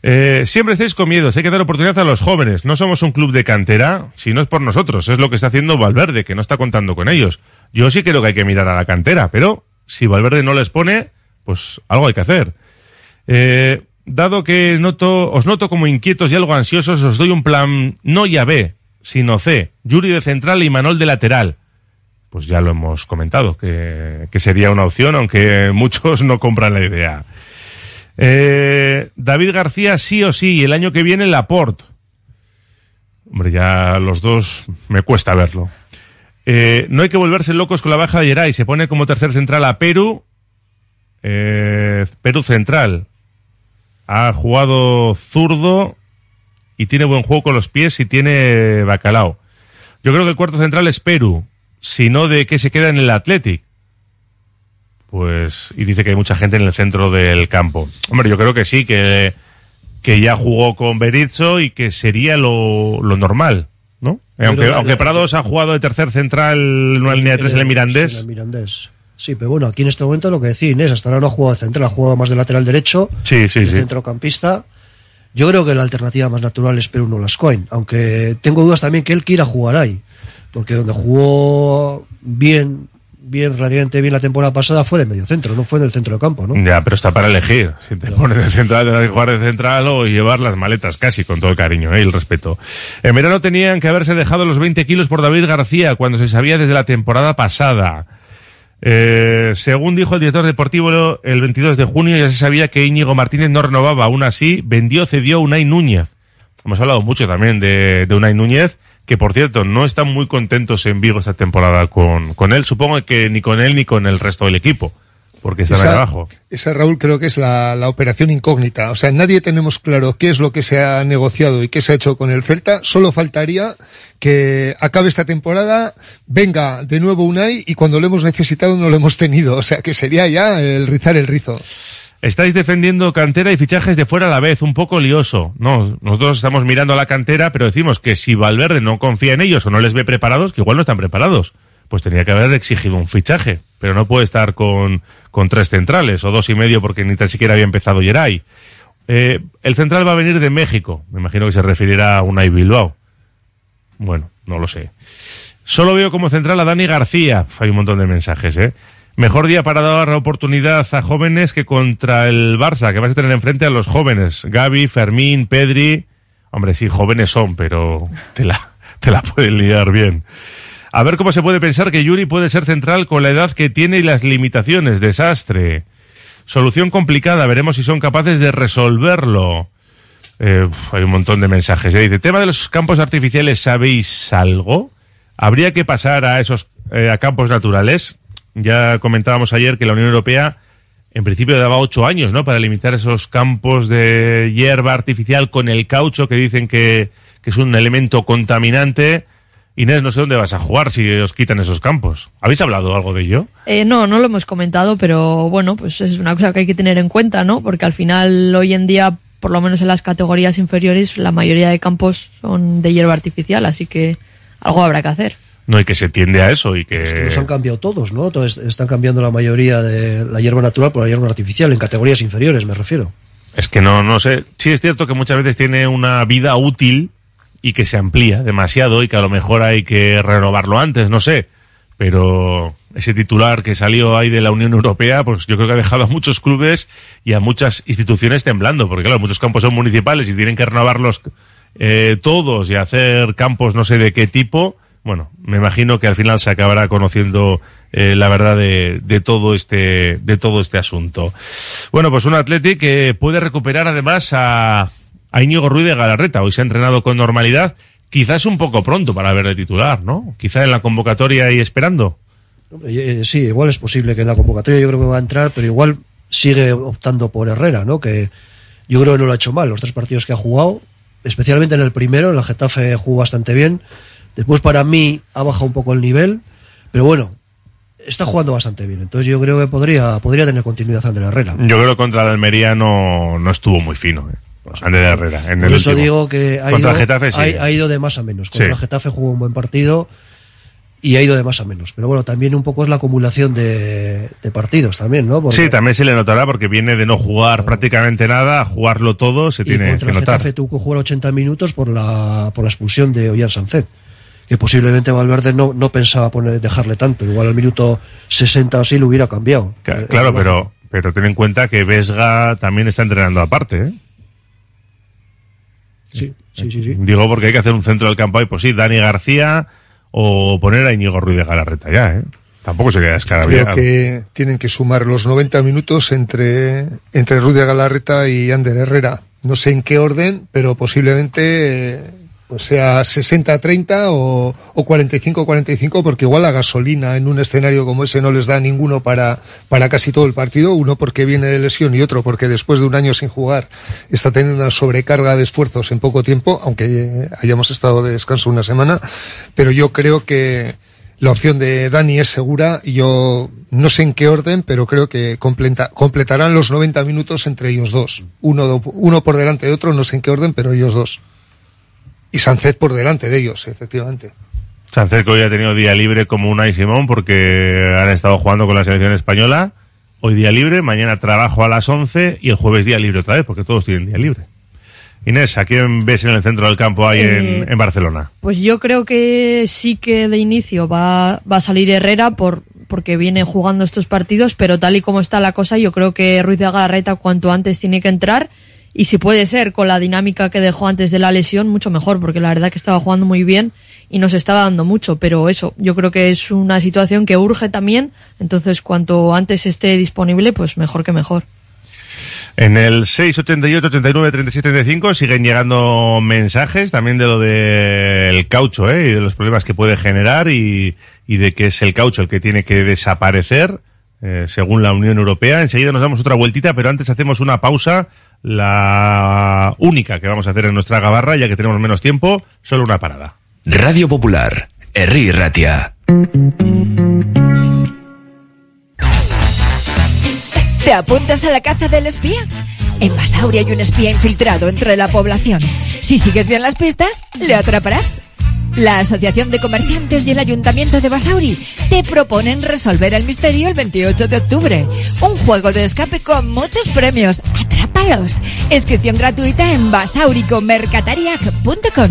S4: Eh, siempre estáis con miedos, hay que dar oportunidad a los jóvenes. No somos un club de cantera, si no es por nosotros, es lo que está haciendo Valverde, que no está contando con ellos. Yo sí creo que hay que mirar a la cantera, pero si Valverde no les pone, pues algo hay que hacer. Eh, dado que noto, os noto como inquietos y algo ansiosos, os doy un plan no ya B, sino C. Yuri de central y Manol de lateral. Pues ya lo hemos comentado, que, que sería una opción, aunque muchos no compran la idea. Eh, David García sí o sí, el año que viene Laporte. Hombre, ya los dos me cuesta verlo. Eh, no hay que volverse locos con la baja de Geray. Se pone como tercer central a Perú. Eh, Perú central. Ha jugado zurdo y tiene buen juego con los pies y tiene bacalao. Yo creo que el cuarto central es Perú. Si no, ¿de qué se queda en el Athletic? Pues, y dice que hay mucha gente en el centro del campo. Hombre, yo creo que sí, que, que ya jugó con Berizzo y que sería lo, lo normal, ¿no?
S26: Pero
S4: aunque,
S26: la-
S4: aunque
S26: la-
S4: Prados ha jugado de tercer central en una línea de tres en el Mirandés.
S26: Sí, en el Mirandés. Sí, pero bueno, aquí en este momento lo que decía Inés, hasta ahora no ha jugado de central, ha jugado más de lateral derecho,
S4: Sí, sí,
S26: de
S4: sí.
S26: centrocampista. Yo creo que la alternativa más natural es Perú Nolascoin, aunque tengo dudas también que él quiera jugar ahí, porque donde jugó bien, bien, relativamente bien la temporada pasada fue de medio centro, no fue en el centro de campo, ¿no?
S4: Ya, pero está para elegir. Si te pones de central, tendrás que jugar de central o llevar las maletas casi, con todo el cariño ¿eh? y el respeto. En verano tenían que haberse dejado los 20 kilos por David García, cuando se sabía desde la temporada pasada. Eh, según dijo el director deportivo el 22 de junio, ya se sabía que Íñigo Martínez no renovaba. Aún así, vendió, cedió Unai Núñez. Hemos hablado mucho también de, de Unai Núñez, que por cierto, no están muy contentos en Vigo esta temporada con, con él. Supongo que ni con él ni con el resto del equipo, porque están ahí abajo.
S27: Esa, Raúl, creo que es la, la operación incógnita. O sea, nadie tenemos claro qué es lo que se ha negociado y qué se ha hecho con el Celta. Solo faltaría que acabe esta temporada, venga de nuevo Unai y cuando lo hemos necesitado no lo hemos tenido. O sea, que sería ya el rizar el rizo.
S4: Estáis defendiendo cantera y fichajes de fuera a la vez, un poco lioso. No, nosotros estamos mirando a la cantera, pero decimos que si Valverde no confía en ellos o no les ve preparados, que igual no están preparados, pues tenía que haber exigido un fichaje. Pero no puede estar con, con tres centrales o dos y medio porque ni tan siquiera había empezado Geray. Eh, el central va a venir de México. Me imagino que se referirá a Unai Bilbao. Bueno, no lo sé. Solo veo como central a Dani García. Hay un montón de mensajes, ¿eh? Mejor día para dar oportunidad a jóvenes que contra el Barça, que vas a tener enfrente a los jóvenes. Gaby, Fermín, Pedri. Hombre, sí, jóvenes son, pero te la, te la pueden liar bien. A ver cómo se puede pensar que Yuri puede ser central con la edad que tiene y las limitaciones. Desastre. Solución complicada. Veremos si son capaces de resolverlo. Eh, hay un montón de mensajes. Eh. Dice, tema de los campos artificiales, ¿sabéis algo? ¿Habría que pasar a esos eh, a campos naturales? Ya comentábamos ayer que la Unión Europea en principio daba ocho años, ¿no? Para limitar esos campos de hierba artificial con el caucho que dicen que, es un elemento contaminante. Inés, no sé dónde vas a jugar si os quitan esos campos. ¿Habéis hablado algo de ello?
S25: Eh, no, no lo hemos comentado, pero bueno, pues es una cosa que hay que tener en cuenta, ¿no? Porque al final, hoy en día, por lo menos en las categorías inferiores, la mayoría de campos son de hierba artificial, así que algo habrá que hacer.
S4: No, y que se tiende a eso y que...
S26: Los han cambiado todos, ¿no? Todos están cambiando la mayoría de la hierba natural por la hierba artificial, en categorías inferiores, me refiero.
S4: Es que no, no sé. Sí es cierto que muchas veces tiene una vida útil y que se amplía demasiado y que a lo mejor hay que renovarlo antes, no sé. Pero ese titular que salió ahí de la Unión Europea, pues yo creo que ha dejado a muchos clubes y a muchas instituciones temblando, porque claro, muchos campos son municipales y tienen que renovarlos eh, todos y hacer campos no sé de qué tipo. Bueno, me imagino que al final se acabará conociendo eh, la verdad de, de todo este de todo este asunto. Bueno, pues un Athletic que puede recuperar además a, a Íñigo Ruiz de Galarreta. Hoy se ha entrenado con normalidad. Quizás un poco pronto para verle titular, ¿no? Quizá en la convocatoria y esperando.
S26: Eh, sí, igual es posible que en la convocatoria yo creo que va a entrar, pero igual sigue optando por Herrera, ¿no? Que yo creo que no lo ha hecho mal. Los tres partidos que ha jugado, especialmente en el primero, en la Getafe jugó bastante bien. Después para mí ha bajado un poco el nivel, pero bueno, está jugando bastante bien. Entonces yo creo que podría, podría tener continuidad Ander Herrera.
S4: Yo creo que contra el Almería no, no estuvo muy fino. ¿eh? Ander Herrera. En
S26: Por
S4: el
S26: eso
S4: último.
S26: digo que ha ido,
S4: el Getafe sí.
S26: ha, ha ido de más a menos. Contra
S4: Sí.
S26: el Getafe jugó un buen partido y ha ido de más a menos. Pero bueno, también un poco es la acumulación de, de partidos también, ¿no? Porque-
S4: Sí, también se le notará porque viene de no jugar prácticamente nada, a jugarlo todo se
S26: y
S4: tiene
S26: contra
S4: que
S26: el
S4: notar.
S26: Getafe tuvo que jugar 80 minutos por la, por la expulsión de Ollán Sancet. Que posiblemente Valverde no, no pensaba poner, dejarle tanto. Igual al minuto 60 o así lo hubiera cambiado.
S4: Ca-
S26: Eh,
S4: Claro, pero, pero ten en cuenta que Vesga también está entrenando aparte, ¿eh?
S26: Sí, sí, sí. sí.
S4: Digo porque hay que hacer un centro del campo ahí, pues sí, Dani García o poner a Íñigo Ruiz de Galarreta ya, ¿eh? Tampoco se queda
S27: Creo que tienen que sumar los 90 minutos entre, entre Rudy Galarreta y Ander Herrera. No sé en qué orden, pero posiblemente eh, pues sea 60-30 o, o 45-45, porque igual la gasolina en un escenario como ese no les da ninguno para, para casi todo el partido. Uno porque viene de lesión y otro porque después de un año sin jugar está teniendo una sobrecarga de esfuerzos en poco tiempo, aunque eh, hayamos estado de descanso una semana. Pero yo creo que la opción de Dani es segura y yo no sé en qué orden, pero creo que completa- completarán los 90 minutos entre ellos dos. Uno, uno por delante de otro, no sé en qué orden, pero ellos dos. Y Sancet por delante de ellos, efectivamente.
S4: Sánchez que hoy ha tenido día libre como Unai Simón porque han estado jugando con la selección española. Hoy día libre, mañana trabajo a las 11 y el jueves día libre otra vez porque todos tienen día libre. Inés, ¿a quién ves en el centro del campo ahí
S25: Eh,
S4: en, en Barcelona?
S25: Pues yo creo que sí que de inicio va, va a salir Herrera por, porque viene jugando estos partidos, pero tal y como está la cosa, yo creo que Ruiz de Galarreta cuanto antes tiene que entrar y si puede ser con la dinámica que dejó antes de la lesión, mucho mejor, porque la verdad que estaba jugando muy bien y nos estaba dando mucho, pero eso, yo creo que es una situación que urge también, entonces cuanto antes esté disponible, pues mejor que mejor.
S4: En el 688 89 37 35 siguen llegando mensajes también de lo del caucho ¿eh? y de los problemas que puede generar y, y de que es el caucho el que tiene que desaparecer eh, según la Unión Europea. Enseguida nos damos otra vueltita, pero antes hacemos una pausa, la única que vamos a hacer en nuestra gabarra, ya que tenemos menos tiempo, solo una parada.
S5: Radio Popular, Herri Ratia.
S28: ¿Te apuntas a la caza del espía? En Basauri hay un espía infiltrado entre la población. Si sigues bien las pistas, le atraparás. La Asociación de Comerciantes y el Ayuntamiento de Basauri te proponen resolver el misterio el 28 de octubre. Un juego de escape con muchos premios. ¡Atrápalos! Inscripción gratuita en basauricomercatariac.com.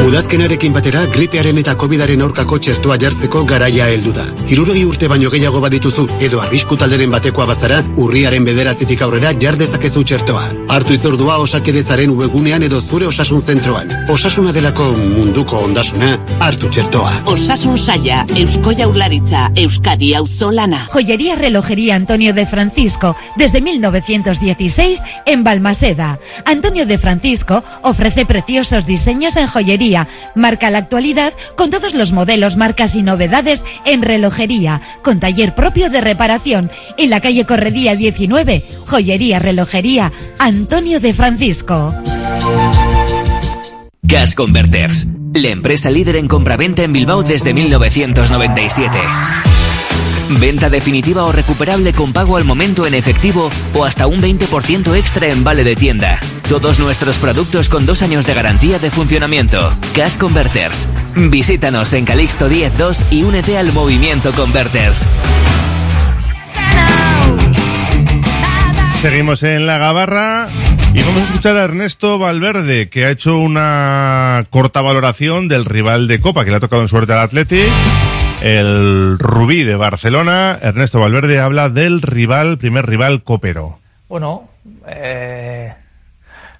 S29: Udazkenarekin batera gripearen eta covidaren aurkako txertoa jartzeko garaia heldu da. Hirurogei urte baino gehiago badituzu edo arrisku talderen batekoa bazara, urriaren bederatzitik aurrera jar dezakezu txertoa. Hartu itzordua osakidetzaren webgunean edo zure osasun zentroan. Osasuna delako munduko ondasuna, hartu txertoa.
S30: Osasun saia, Eusko Jaurlaritza, Euskadi Auzolana.
S31: Joyería Relojería Antonio de Francisco, desde 1916 en Balmaseda. Antonio de Francisco ofrece preciosos diseños en joyería. Marca la actualidad con todos los modelos, marcas y novedades en relojería, con taller propio de reparación. En la calle Corredía 19, Joyería Relojería Antonio de Francisco.
S24: Gas Converters, la empresa líder en compraventa en Bilbao desde 1997. Venta definitiva o recuperable con pago al momento en efectivo o hasta un 20% extra en vale de tienda. Todos nuestros productos con dos años de garantía de funcionamiento. Gas Converters. Visítanos en Calixto 102 y únete al movimiento Converters.
S4: Seguimos en la gabarra y vamos a escuchar a Ernesto Valverde, que ha hecho una corta valoración del rival de Copa, que le ha tocado en suerte al Athletic, el Rubí de Barcelona. Ernesto Valverde habla del rival, primer rival copero.
S32: Bueno, eh,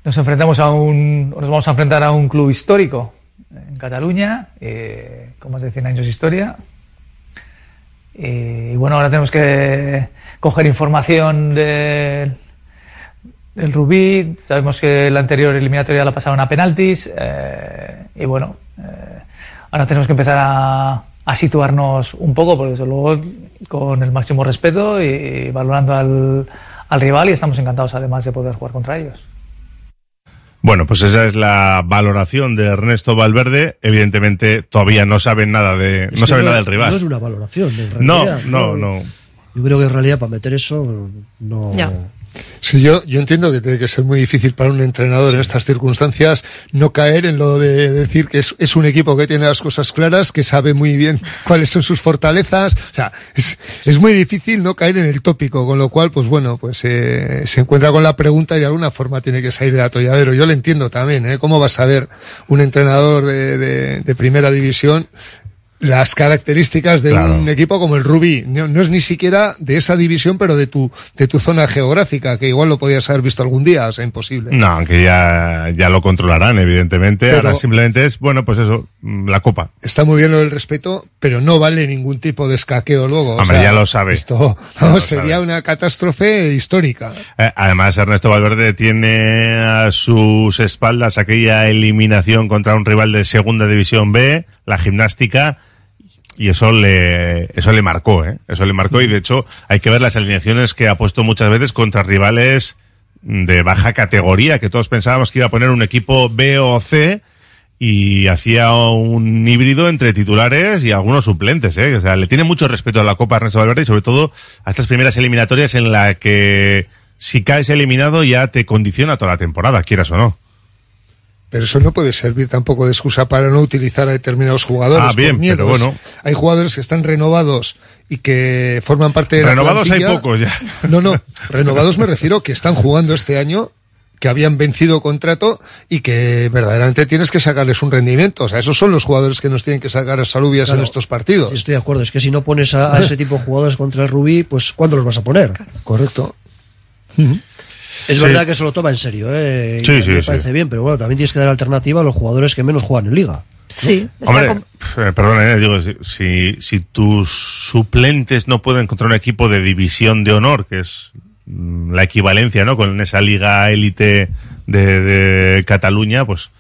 S32: nos enfrentamos a un, nos vamos a enfrentar a un club histórico en Cataluña, eh, con más de 100 años de historia. Y bueno, ahora tenemos que coger información del, del Rubí. Sabemos que la anterior eliminatoria la pasaron a penaltis. eh, y bueno, eh, ahora tenemos que empezar a, a situarnos un poco, porque desde luego con el máximo respeto y valorando al, al rival. Y estamos encantados además de poder jugar contra ellos.
S4: Bueno, pues esa es la valoración de Ernesto Valverde. Evidentemente todavía no saben nada de,
S26: Es
S4: no saben nada del rival.
S26: No es una valoración, en
S4: No,
S26: realidad.
S4: no, no.
S26: Yo creo que en realidad para meter eso no.
S27: Sí, yo, yo entiendo que tiene que ser muy difícil para un entrenador en estas circunstancias no caer en lo de decir que es, es un equipo que tiene las cosas claras, que sabe muy bien cuáles son sus fortalezas. O sea, es, es muy difícil no caer en el tópico, con lo cual, pues bueno, pues eh, se encuentra con la pregunta y de alguna forma tiene que salir de atolladero. Yo lo entiendo también, ¿eh? ¿Cómo va a saber un entrenador de, de, de primera división las características de
S4: Claro.
S27: un equipo como el Rubí. No, no es ni siquiera de esa división, pero de tu, de tu zona geográfica, que igual lo podías haber visto algún día, o sea, imposible.
S4: No, aunque ya, ya lo controlarán, evidentemente.
S27: Pero-
S4: Ahora simplemente es, bueno, pues eso, mm, la copa.
S27: Está muy bien lo del respeto, pero no vale ningún tipo de escaqueo luego. o
S4: Hombre,
S27: sea,
S4: ya lo sabe.
S27: Esto
S4: lo
S27: sería
S4: sabe.
S27: una catástrofe histórica.
S4: Eh, además, Ernesto Valverde tiene a sus espaldas aquella eliminación contra un rival de Segunda División B, la gimnástica, y eso le, eso le marcó, ¿eh? Eso le marcó, y de hecho, hay que ver las alineaciones que ha puesto muchas veces contra rivales de baja categoría, que todos pensábamos que iba a poner un equipo B o C, y hacía un híbrido entre titulares y algunos suplentes, ¿eh? O sea, le tiene mucho respeto a la Copa Ernesto Valverde y sobre todo a estas primeras eliminatorias en la que si caes eliminado ya te condiciona toda la temporada, quieras o no.
S27: Pero eso no puede servir tampoco de excusa para no utilizar a determinados jugadores.
S4: Ah, bien, pero bueno.
S27: Hay jugadores que están renovados y que forman parte de la
S4: Renovados hay pocos ya.
S27: No, no. Renovados me refiero que están jugando este año, que habían vencido contrato y que verdaderamente tienes que sacarles un rendimiento. O sea, esos son los jugadores que nos tienen que sacar a salubias en estos partidos.
S26: Sí, estoy de acuerdo. Es que si no pones a, a ese tipo de jugadores contra el Rubí, pues ¿cuándo los vas a poner?
S27: Correcto.
S26: Es
S4: Sí.
S26: verdad que eso lo toma en serio, ¿eh?
S4: Sí,
S26: me
S4: sí,
S26: me
S4: sí.
S26: parece bien, pero bueno, también tienes que dar alternativa a los jugadores que menos juegan en Liga.
S25: Sí, está
S4: Hombre, eh, perdón, eh, digo, si, si, si tus suplentes no pueden encontrar un equipo de división de honor, que es mm, la equivalencia, ¿no? Con esa liga élite de, de Cataluña, pues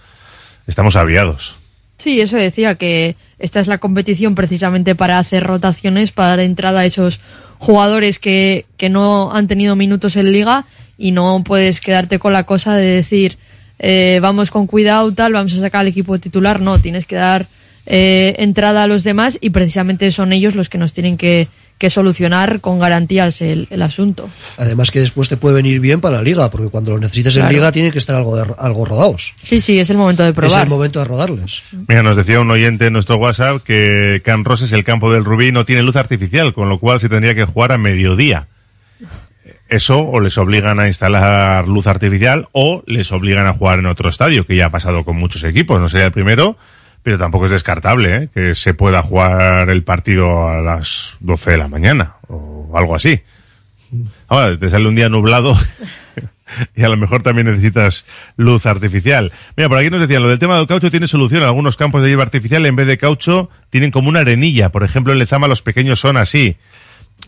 S4: estamos aviados.
S25: Sí, eso decía, que esta es la competición precisamente para hacer rotaciones, para dar entrada a esos jugadores que, que no han tenido minutos en liga y no puedes quedarte con la cosa de decir, eh, vamos con cuidado, tal, vamos a sacar al equipo titular. No, tienes que dar eh, entrada a los demás y precisamente son ellos los que nos tienen que, que solucionar con garantías el, el asunto.
S26: Además que después te puede venir bien para la liga, porque cuando lo necesites en
S25: Claro.
S26: liga tienen que estar algo, de- algo rodados.
S25: Sí, sí, es el momento de
S26: Es
S25: probar.
S26: el momento de rodarles.
S4: Mira, nos decía un oyente en nuestro WhatsApp que Can Roses, el campo del Rubí, no tiene luz artificial, con lo cual se tendría que jugar a mediodía. Eso o les obligan a instalar luz artificial o les obligan a jugar en otro estadio, que ya ha pasado con muchos equipos. No sería el primero, pero tampoco es descartable ¿eh? que se pueda jugar el partido a las 12 de la mañana o algo así. Ahora, te sale un día nublado y a lo mejor también necesitas luz artificial. Mira, por aquí nos decían, lo del tema del caucho tiene solución. Algunos campos de hierba artificial, en vez de caucho, tienen como una arenilla. Por ejemplo, en Lezama los pequeños son así.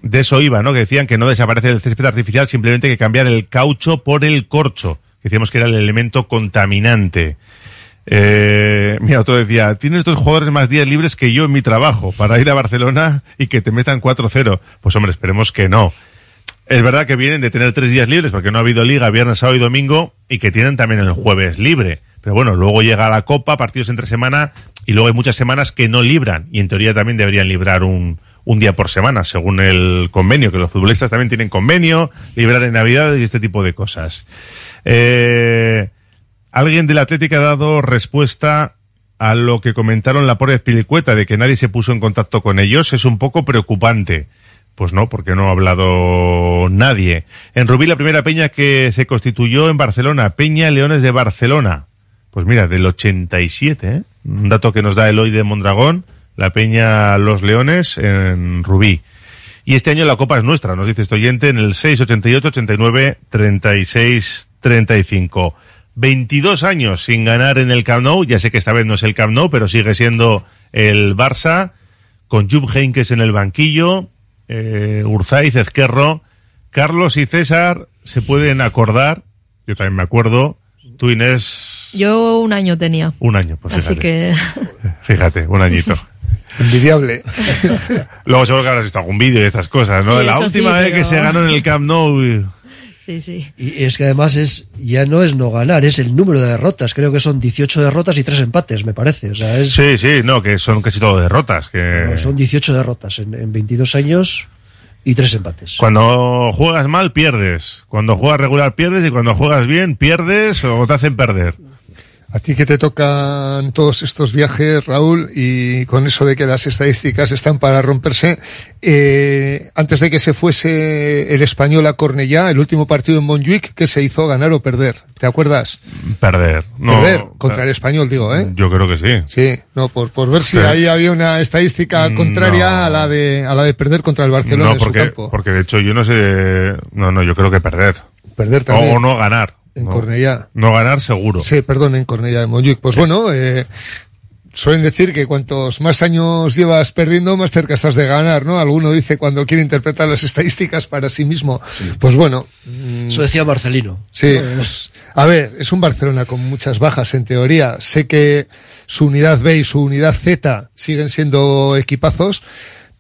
S4: De eso iba, ¿no? Que decían que no desaparece el césped artificial, simplemente hay que cambiar el caucho por el corcho. Que decíamos que era el elemento contaminante. Eh, mira, otro decía, tienes dos jugadores más días libres que yo en mi trabajo para ir a Barcelona y que te metan 4-0. Pues hombre, esperemos que no. Es verdad que vienen de tener tres días libres porque no ha habido liga viernes, sábado y domingo y que tienen también el jueves libre. Pero bueno, luego llega la Copa, partidos entre semana y luego hay muchas semanas que no libran y en teoría también deberían librar un, un día por semana según el convenio, que los futbolistas también tienen convenio, librar en Navidades y este tipo de cosas. Eh, alguien del Atlético ha dado respuesta a lo que comentaron la pobre Pilicueta de que nadie se puso en contacto con ellos. Es un poco preocupante. Pues no, porque no ha hablado nadie. En Rubí, la primera peña que se constituyó en Barcelona, Peña Leones de Barcelona. Pues mira, del 87, ¿eh? Un dato que nos da Eloy de Mondragón, la Peña Los Leones en Rubí. Y este año la copa es nuestra, nos dice este oyente, en el 688 89 36 35. 22 años sin ganar en el Camp Nou, ya sé que esta vez no es el Camp Nou, pero sigue siendo el Barça, con Jupp Heynckes en el banquillo, eh, Urzaiz, Ezquerro, Carlos y César se pueden acordar, yo también me acuerdo, tú Inés,
S25: Yo un año tenía.
S4: un año, pues
S25: Así
S4: fíjate,
S25: que
S4: fíjate, un añito.
S27: Envidiable.
S4: Luego seguro que habrás visto algún vídeo y estas cosas, ¿no?
S25: Sí,
S4: la última
S25: sí,
S4: vez que se ganó en el Camp Nou... y-
S25: sí, sí.
S26: Y es que además es ya no es no ganar, es el número de derrotas. Creo que son 18 derrotas y 3 empates, me parece. O sea, es,
S4: Sí, sí, no, que son casi todo derrotas, que...
S26: no, son 18 derrotas en, en 22 años y 3 empates.
S4: Cuando juegas mal, pierdes. Cuando juegas regular, pierdes. Y cuando juegas bien, pierdes o te hacen perder.
S27: A ti que te tocan todos estos viajes, Raúl, y con eso de que las estadísticas están para romperse, eh, antes de que se fuese el español a Cornellá, el último partido en Montjuic, ¿qué se hizo? ¿Ganar o perder? ¿Te acuerdas?
S4: Perder. No,
S27: perder, contra el español, digo, ¿eh?
S4: Yo creo que sí.
S27: Sí, no, por, por ver si
S4: Sí.
S27: ahí había una estadística contraria
S4: no.
S27: a la de a la de perder contra el Barcelona
S4: no,
S27: en su
S4: porque,
S27: campo.
S4: porque de hecho yo no sé... No, no, yo creo que perder.
S27: Perder también.
S4: o no ganar.
S27: En
S4: no,
S27: Cornellá.
S4: No ganar seguro.
S27: Sí, perdón, en Cornellá de Montjuic. Pues bueno, eh, suelen decir que cuantos más años llevas perdiendo, más cerca estás de ganar, ¿no? Alguno dice cuando quiere interpretar las estadísticas para sí mismo. Pues bueno. mm,
S26: Eso decía Marcelino.
S27: Sí, pues, a ver, es un Barcelona con muchas bajas en teoría. Sé que su unidad B y su unidad Z siguen siendo equipazos,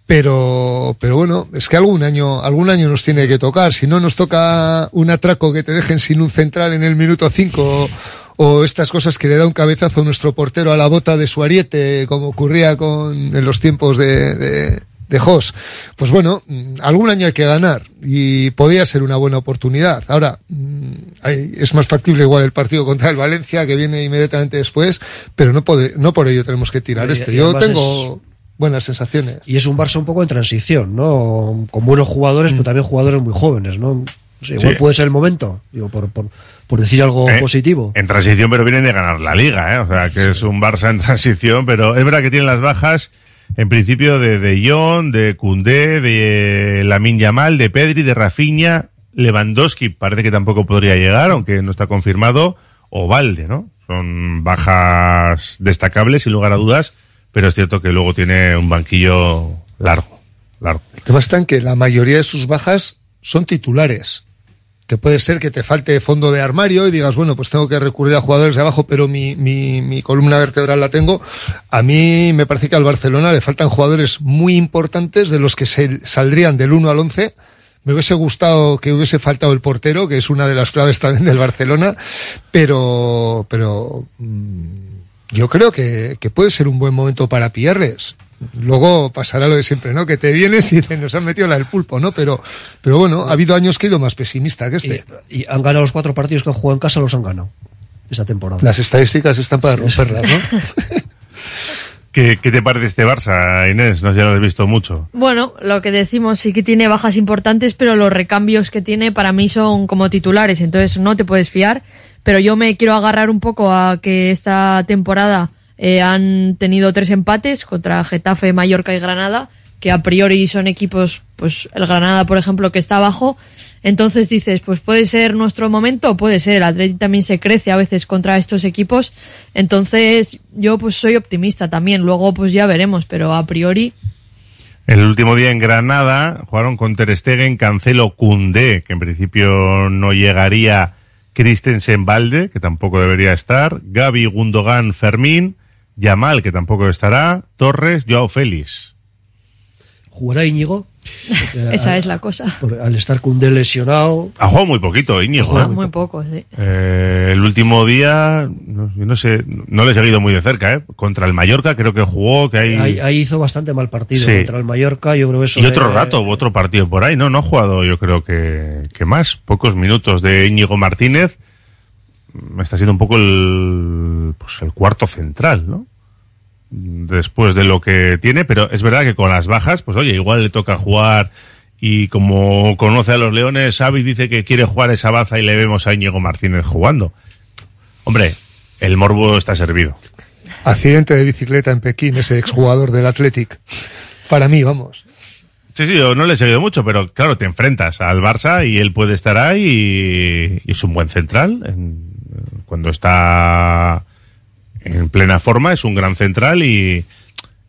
S27: pero, pero bueno, es que algún año, algún año nos tiene que tocar. Si no nos toca un atraco que te dejen sin un central en el minuto 5 o estas cosas que le da un cabezazo a nuestro portero a la bota de su ariete, como ocurría con, en los tiempos de, de, de Jos. Pues bueno, mm, algún año hay que ganar y podría ser una buena oportunidad. Ahora, mm, es más factible igual el partido contra el Valencia que viene inmediatamente después, pero no, pode- no por ello tenemos que tirar
S26: Y-
S27: este.
S26: y
S27: Yo tengo buenas sensaciones.
S26: Y es un Barça un poco en transición, ¿no? Con buenos jugadores, pero también jugadores muy jóvenes, ¿no? O sea, igual
S4: Sí.
S26: puede ser el momento, digo, por, por, por decir algo
S4: Eh,
S26: positivo.
S4: En transición, pero vienen de ganar la liga, ¿eh? O sea, que es un Barça en transición, pero es verdad que tienen las bajas, en principio, de De Jong, de Koundé, de Lamin Yamal, de Pedri, de Rafinha, Lewandowski parece que tampoco podría llegar, aunque no está confirmado, o Valde, ¿no? Son bajas destacables, sin lugar a dudas, pero es cierto que luego tiene un banquillo largo, largo.
S27: El tema está en que la mayoría de sus bajas son titulares. Que puede ser que te falte fondo de armario y digas, bueno, pues tengo que recurrir a jugadores de abajo, pero mi, mi, mi columna vertebral la tengo. A mí me parece que al Barcelona le faltan jugadores muy importantes de los que se saldrían del 1 al 11. Me hubiese gustado que hubiese faltado el portero, que es una de las claves también del Barcelona, pero, pero mm, yo creo que, que puede ser un buen momento para pillarles. Luego pasará lo de siempre, ¿no? Que te vienes y te nos han metido la del pulpo, ¿no? Pero, pero bueno, ha habido años que he ido más pesimista que este.
S26: Y, y han ganado los cuatro partidos que han jugado en casa, los han ganado esta temporada.
S27: Las estadísticas están para romperlas, ¿no?
S4: ¿Qué, ¿Qué, te parece este Barça, Inés? No sé, ya lo has visto mucho.
S25: Bueno, lo que decimos sí que tiene bajas importantes, pero los recambios que tiene para mí son como titulares, entonces no te puedes fiar. Pero yo me quiero agarrar un poco a que esta temporada eh, han tenido tres empates contra Getafe, Mallorca y Granada, que a priori son equipos, pues el Granada, por ejemplo, que está abajo. Entonces dices, pues puede ser nuestro momento, puede ser. El Atlético también se crece a veces contra estos equipos. Entonces yo pues soy optimista también. Luego pues ya veremos, pero a priori.
S4: El último día en Granada jugaron con Ter Stegen, Cancelo, Cundé, que en principio no llegaría. Christensen Valde, que tampoco debería estar. Gaby, Gundogan, Fermín. Yamal, que tampoco estará. Torres, Joao Félix.
S26: ¿Jugará Íñigo?
S25: Esa es la cosa.
S26: Al estar Cundé lesionado.
S4: Ha jugado muy poquito, Íñigo.
S25: ¿eh? Muy poco, sí.
S4: Eh, el último día, no, no, sé, no le he seguido muy de cerca, ¿eh? Contra el Mallorca creo que jugó, que ahí...
S26: Ahí, ahí hizo bastante mal partido.
S4: Sí.
S26: Contra el Mallorca, yo creo que eso...
S4: Y otro rato, otro partido por ahí, ¿no? No ha jugado yo creo que, que más. Pocos minutos de Íñigo Martínez. Me está siendo un poco el, pues el cuarto central, ¿no? Después de lo que tiene, pero es verdad que con las bajas, pues oye, igual le toca jugar y como conoce a los Leones, Xavi dice que quiere jugar esa baza y le vemos a Íñigo Martínez jugando. Hombre, el morbo está servido.
S27: Accidente de bicicleta en Pekín, ese exjugador del Athletic. Para mí, vamos.
S4: Sí, sí, yo no le he seguido mucho, pero claro, te enfrentas al Barça y él puede estar ahí y, y es un buen central. En- cuando está en plena forma, es un gran central y,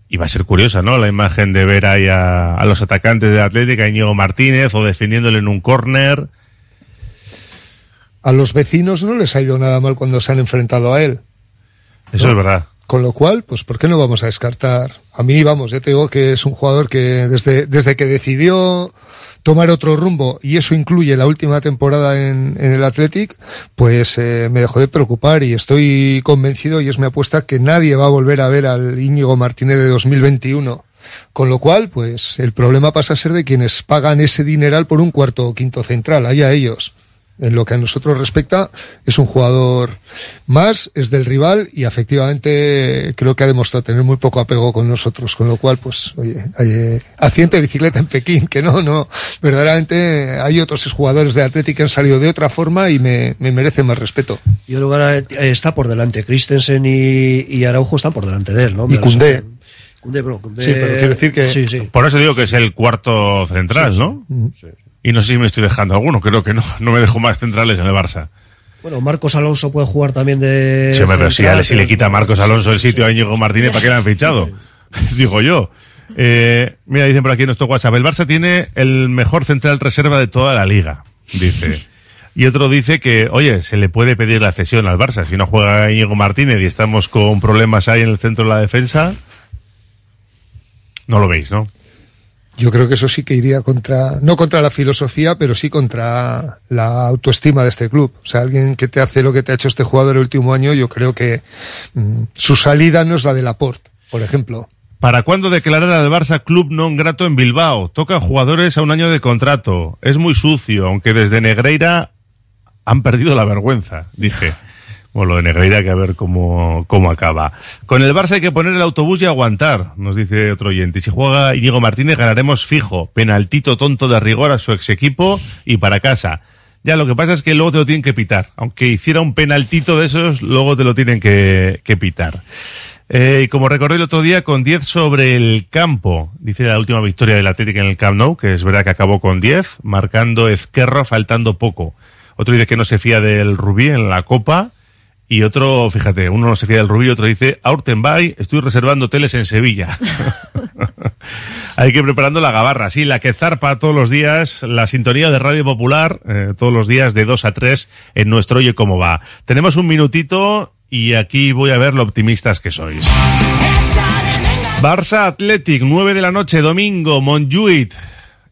S4: y va a ser curiosa, ¿no? La imagen de ver ahí a, a los atacantes de Atlética, Íñigo Martínez, o defendiéndole en un córner.
S27: A los vecinos no les ha ido nada mal cuando se han enfrentado a él.
S4: Eso es verdad.
S27: Con lo cual, pues, ¿por qué no vamos a descartar? A mí, vamos, ya te digo que es un jugador que desde, desde que decidió tomar otro rumbo, y eso incluye la última temporada en, en el Athletic, pues eh, me dejó de preocupar y estoy convencido, y es mi apuesta, que nadie va a volver a ver al Íñigo Martínez de 2021. Con lo cual, pues, el problema pasa a ser de quienes pagan ese dineral por un cuarto o quinto central, allá ellos. En lo que a nosotros respecta, es un jugador más, es del rival y efectivamente creo que ha demostrado tener muy poco apego con nosotros, con lo cual, pues, oye, oye, accidente de bicicleta en Pekín, que no, no, verdaderamente hay otros jugadores de Atlético que han salido de otra forma y me, me merecen más respeto.
S26: Creo que ahora eh, está por delante. Christensen y, y Araujo están por delante de él, ¿no?
S27: Y Koundé.
S26: Koundé, bueno, Koundé-
S27: Sí, pero quiero decir que-
S26: Sí, sí.
S4: Por eso digo que es el cuarto central, ¿no? Y no sé si me estoy dejando alguno, creo que no, no me dejo más centrales en el Barça.
S26: Bueno, Marcos Alonso puede jugar también de.
S4: Sí, pero si, a- si le quita a Marcos Alonso el sitio a Íñigo Martínez, ¿para qué le han fichado? Digo yo. Eh, mira, dicen por aquí en nuestro WhatsApp, el Barça tiene el mejor central reserva de toda la liga, dice. Y otro dice que, oye, se le puede pedir la cesión al Barça. Si no juega Íñigo Martínez y estamos con problemas ahí en el centro de la defensa, no lo veis, ¿no?
S27: Yo creo que eso sí que iría contra, no contra la filosofía, pero sí contra la autoestima de este club. O sea, alguien que te hace lo que te ha hecho este jugador el último año, yo creo que mm, su salida no es la de Laporte, por ejemplo.
S4: ¿Para cuándo declarar al Barça club non grato en Bilbao? Toca jugadores a un año de contrato. Es muy sucio, aunque desde Negreira han perdido la vergüenza, dije. Bueno, lo de Negreira hay que ver cómo, cómo acaba. Con el Barça hay que poner el autobús y aguantar, nos dice otro oyente. Si juega Íñigo Martínez ganaremos fijo. Penaltito tonto de rigor a su ex equipo y para casa. Ya, lo que pasa es que luego te lo tienen que pitar. Aunque hiciera un penaltito de esos, luego te lo tienen que, que pitar. Eh, y como recordé el otro día, con 10 sobre el campo, dice la última victoria del Atlético en el Camp Nou, que es verdad que acabó con 10, marcando Ezquerra faltando poco. Otro dice que no se fía del Rubí en la Copa Y otro, fíjate, uno no se fía del rubí, otro dice, Aurtenbay, estoy reservando hoteles en Sevilla. Hay que ir preparando la gabarra, sí, la que zarpa todos los días, la sintonía de Radio Popular, eh, todos los días de 2 a 3 en nuestro Oye Cómo Va. Tenemos un minutito y aquí voy a ver lo optimistas que sois. Barça Athletic, 9 de la noche, domingo, Montjuic.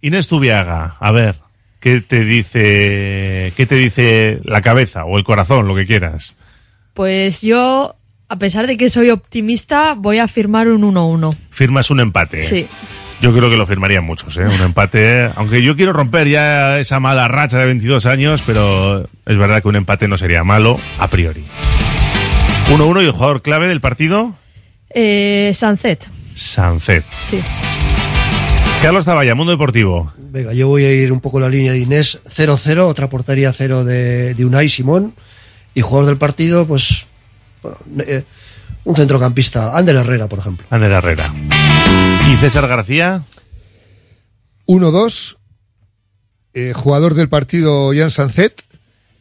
S4: Inés Tubiaga, a ver, ¿qué te dice, qué te dice la cabeza o el corazón, lo que quieras?
S25: Pues yo, a pesar de que soy optimista, voy a firmar un 1-1.
S4: Firmas un empate.
S25: Sí.
S4: Yo creo que lo firmarían muchos, ¿eh? Un empate. Aunque yo quiero romper ya esa mala racha de 22 años, pero es verdad que un empate no sería malo a priori. 1-1 y el jugador clave del partido,
S25: Eh, Sunset.
S4: Sancet.
S25: Sí.
S4: Carlos Zavalla, Mundo Deportivo.
S26: Venga, yo voy a ir un poco la línea de Inés. 0-0, otra portería 0 de, de Unai Simón. Y jugador del partido, pues. bueno, eh, un centrocampista, Ander Herrera, por ejemplo.
S4: Ander Herrera. ¿Y César García?
S27: 1-2, eh, jugador del partido Jan Sanzet.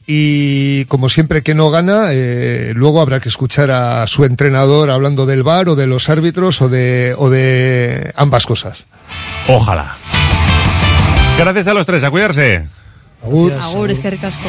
S27: Y como siempre que no gana, eh, luego habrá que escuchar a su entrenador hablando del bar o de los árbitros o de, o de ambas cosas.
S4: Ojalá. Gracias a los tres, a cuidarse.
S25: Agur, es que ricasco.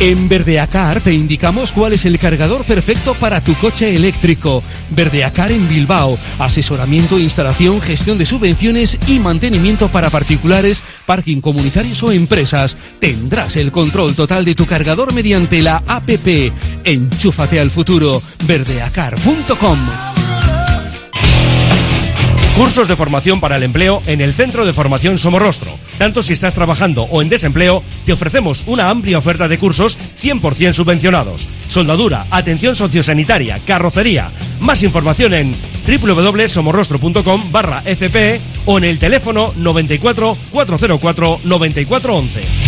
S1: En Verdeacar te indicamos cuál es el cargador perfecto para tu coche eléctrico. Verdeacar en Bilbao. Asesoramiento, instalación, gestión de subvenciones y mantenimiento para particulares, parking comunitarios o empresas. Tendrás el control total de tu cargador mediante la APP. Enchúfate al futuro. Verdeacar.com.
S33: Cursos de formación para el empleo en el Centro de Formación Somorrostro. Tanto si estás trabajando o en desempleo, te ofrecemos una amplia oferta de cursos 100% subvencionados. Soldadura, atención sociosanitaria, carrocería. Más información en www.somorrostro.com barra FP o en el teléfono 94 404 9411.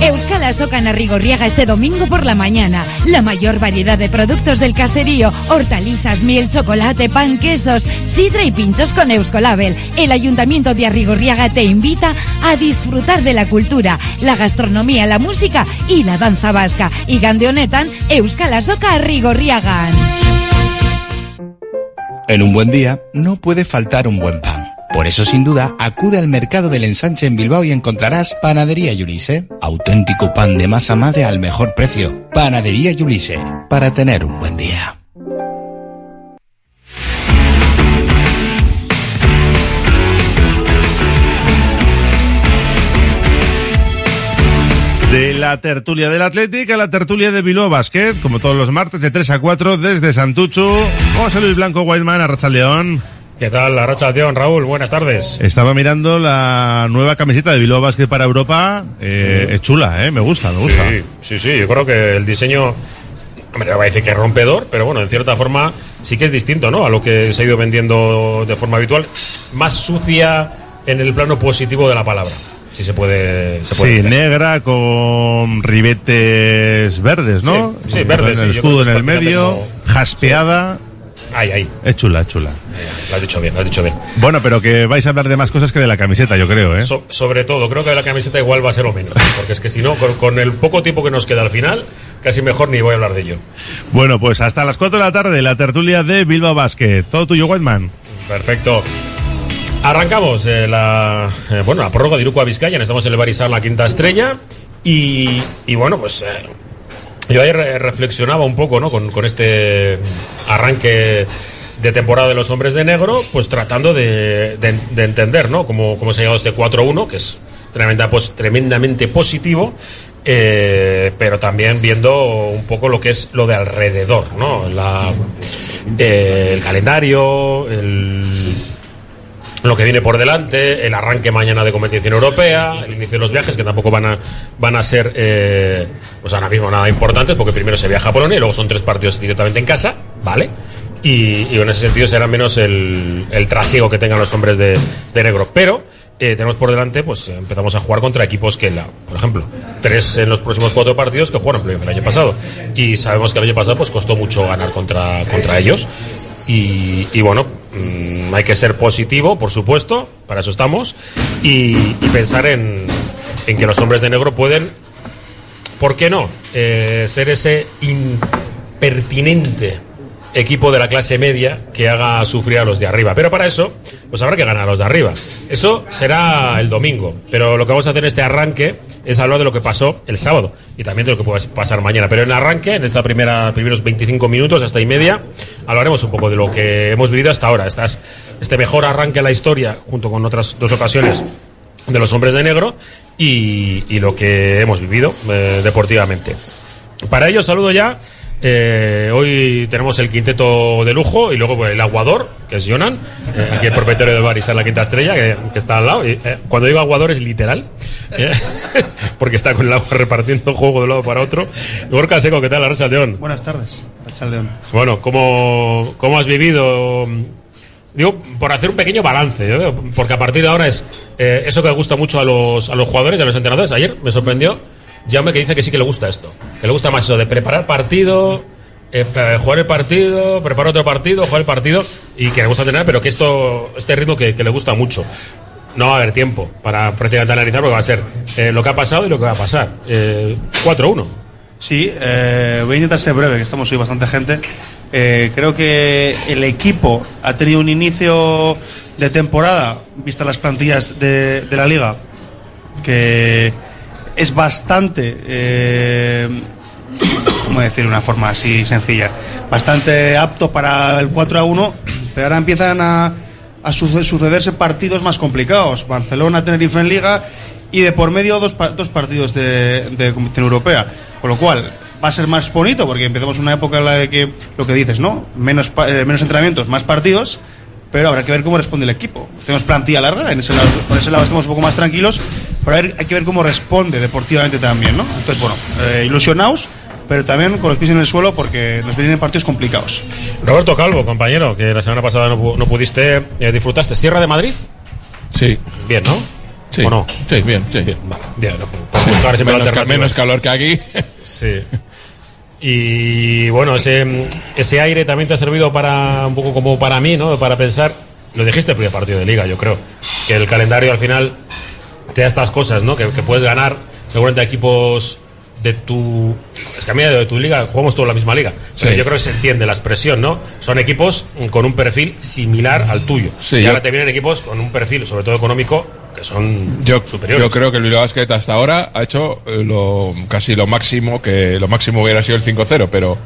S31: Euskal Azoka en Arrigorriaga este domingo por la mañana. La mayor variedad de productos del caserío, hortalizas, miel, chocolate, pan, quesos, sidra y pinchos con Euskolabel. El Ayuntamiento de Arrigorriaga te invita a disfrutar de la cultura, la gastronomía, la música y la danza vasca. Y Gandeonetan, Euskal Azoka Arrigorriagan.
S34: En un buen día no puede faltar un buen pan. Por eso, sin duda, acude al mercado del ensanche en Bilbao y encontrarás Panadería Yulise. Auténtico pan de masa madre al mejor precio. Panadería Yulise. Para tener un buen día.
S4: De la tertulia del Atlético a la tertulia de Bilbao Basket, como todos los martes de 3 a 4 desde Santucho. José Luis Blanco Whiteman, Arracha León.
S20: ¿Qué tal, la Racha León, Raúl? Buenas tardes.
S4: Estaba mirando la nueva camiseta de Bilbao Basket para Europa. Eh, es chula, ¿eh? Me gusta, me gusta.
S20: Sí, sí, sí, yo creo que el diseño Hombre, va a decir que es rompedor, pero bueno, en cierta forma sí que es distinto, ¿no? A lo que se ha ido vendiendo de forma habitual. Más sucia en el plano positivo de la palabra. Si se puede. Se puede
S4: Sí, negra con ribetes verdes, ¿no?
S20: Sí, sí, verdes,
S4: El
S20: sí, yo
S4: escudo en el medio, jaspeada.
S20: Ahí, ahí.
S4: Es chula, es chula.
S20: Lo has dicho bien, lo has dicho bien.
S4: Bueno, pero que vais a hablar de más cosas que de la camiseta, yo creo, ¿eh?
S20: So- sobre todo, creo que la camiseta igual va a ser lo menos. Porque es que si no, con, con el poco tiempo que nos queda al final, casi mejor ni voy a hablar de ello.
S4: Bueno, pues hasta las 4 de la tarde, la tertulia de Bilbao Basket. Todo tuyo, Whiteman.
S20: Perfecto. Arrancamos eh, la, eh, bueno, la prórroga de Iruko a Vizcaya. Estamos en el Barisar, la quinta estrella. Y, y bueno, pues eh, yo ayer reflexionaba un poco ¿no? con, con este arranque de temporada de los hombres de negro, pues tratando de, de- de entender ¿no? cómo, cómo se ha llegado este 4-1, que es tremenda, pues, tremendamente positivo. eh, pero también viendo un poco lo que es lo de alrededor, ¿no? Eh, el calendario, el, lo que viene por delante, el arranque mañana de competición europea, el inicio de los viajes, que tampoco van a, van a ser, eh, pues ahora mismo nada importantes, porque primero se viaja a Polonia y luego son tres partidos directamente en casa, ¿vale? Y, y en ese sentido será menos el, el trasiego que tengan los hombres de, de negro. Pero eh, tenemos por delante, pues empezamos a jugar contra equipos que, la, por ejemplo, tres en los próximos cuatro partidos que jugaron el año pasado. Y sabemos que el año pasado pues costó mucho ganar contra, contra ellos. Y, bueno, mm, hay que ser positivo, por supuesto, para eso estamos, y, y pensar en, en que los hombres de negro pueden, ¿por qué no?, Eh, ser ese impertinente equipo de la clase media que haga sufrir a los de arriba. Pero para eso, pues habrá que ganar a los de arriba. Eso será el domingo. Pero lo que vamos a hacer en este arranque es hablar de lo que pasó el sábado y también de lo que puede pasar mañana. Pero en el arranque, en primera, primeros 25 minutos, hasta y media, hablaremos un poco de lo que hemos vivido hasta ahora. Este mejor arranque en la historia, junto con otras dos ocasiones de los hombres de negro y, y lo que hemos vivido eh, deportivamente. Para ello saludo ya. Eh, hoy tenemos el quinteto de lujo y luego pues, el aguador, que es Jonan, eh, aquí el propietario del bar y la quinta estrella, que, que está al lado. Y, eh, cuando digo aguador es literal, eh, porque está con el agua repartiendo juego de un lado para otro. Gorka Seco, ¿qué tal, la Racha León?
S35: Buenas tardes, León.
S20: Bueno, ¿cómo, cómo has vivido? Digo, por hacer un pequeño balance, ¿eh? porque a partir de ahora es eso que gusta mucho a los, a los jugadores y a los entrenadores. Ayer me sorprendió Jaume que dice que sí que le gusta esto, que le gusta más eso de preparar partido, eh, jugar el partido, preparar otro partido, jugar el partido y que le gusta entrenar, pero que esto, este ritmo que, le gusta mucho. No va a haber tiempo para prácticamente analizar porque va a ser eh, lo que ha pasado y lo que va a pasar. Eh, 4-1.
S35: Sí, eh, voy a intentar ser breve, que estamos hoy bastante gente. Eh, creo que el equipo ha tenido un inicio de temporada, vista las plantillas de, de la liga, que es bastante, eh, ¿cómo decir de una forma así sencilla? Bastante apto para el 4 a 1, pero ahora empiezan a, a suce- sucederse partidos más complicados. Barcelona, Tenerife en Liga y de por medio dos, pa- dos partidos de, de competición europea. Con lo cual va a ser más bonito porque empezamos una época en la que lo que dices, ¿no? Menos, eh, entrenamientos, más partidos. Pero habrá que ver cómo responde el equipo. Tenemos plantilla larga, en ese lado, por ese lado estamos un poco más tranquilos, pero ver- hay que ver cómo responde deportivamente también, ¿no? Entonces, bueno, eh, ilusionaos, pero también con los pies en el suelo porque nos vienen partidos complicados.
S20: Roberto Calvo, compañero, que la semana pasada no, no pudiste, eh, disfrutaste. ¿Sierra de Madrid?
S36: Sí.
S20: Bien, ¿no?
S36: Sí.
S20: ¿O no?
S36: Sí, bien, sí.
S20: Bien, vale. Bien, no, siempre
S36: menos, ca-
S20: alternativas.
S36: menos calor que aquí.
S20: Sí. Y bueno, ese, ese aire también te ha servido para un poco como para mí, ¿no? Para pensar, lo dijiste el primer partido de liga, yo creo, que el calendario al final te da estas cosas, ¿no? Que, que puedes ganar seguramente a equipos de tu... Es que a mí de tu liga jugamos todos la misma liga. Pero
S36: Sí.
S20: yo creo que se entiende la expresión, ¿no? Son equipos con un perfil similar al tuyo.
S36: Sí,
S20: y
S36: yo-
S20: ahora te vienen equipos con un perfil, sobre todo económico, que son
S36: Yo,
S20: superiores.
S36: yo creo que el Bilbao Basket hasta ahora ha hecho eh, lo, casi lo máximo, que lo máximo hubiera sido el 5-0, pero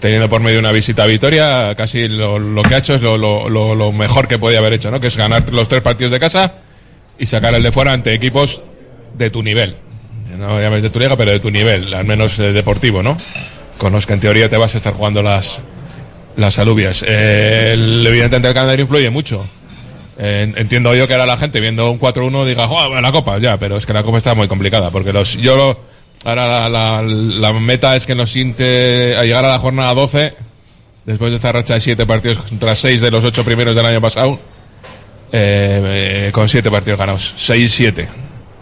S36: teniendo por medio una visita a Vitoria, casi lo, lo que ha hecho es lo- lo mejor que podía haber hecho, ¿no? Que es ganar los tres partidos de casa y sacar el de fuera ante equipos de tu nivel. No llames de tu liga, pero de tu nivel, al menos eh, deportivo, ¿no? Con los que en teoría te vas a estar jugando las, las alubias. Eh, el- evidentemente el calendario influye mucho. Entiendo yo que ahora la gente viendo un 4-1 diga, "Joder, la copa, ya, pero es que la copa está muy complicada, porque los, yo lo- Ahora la, la- la meta es que nos siente a llegar a la jornada 12, después de esta racha de 7 partidos contra 6 de los 8 primeros del año pasado, eh, eh, con 7 partidos ganados. 6-7.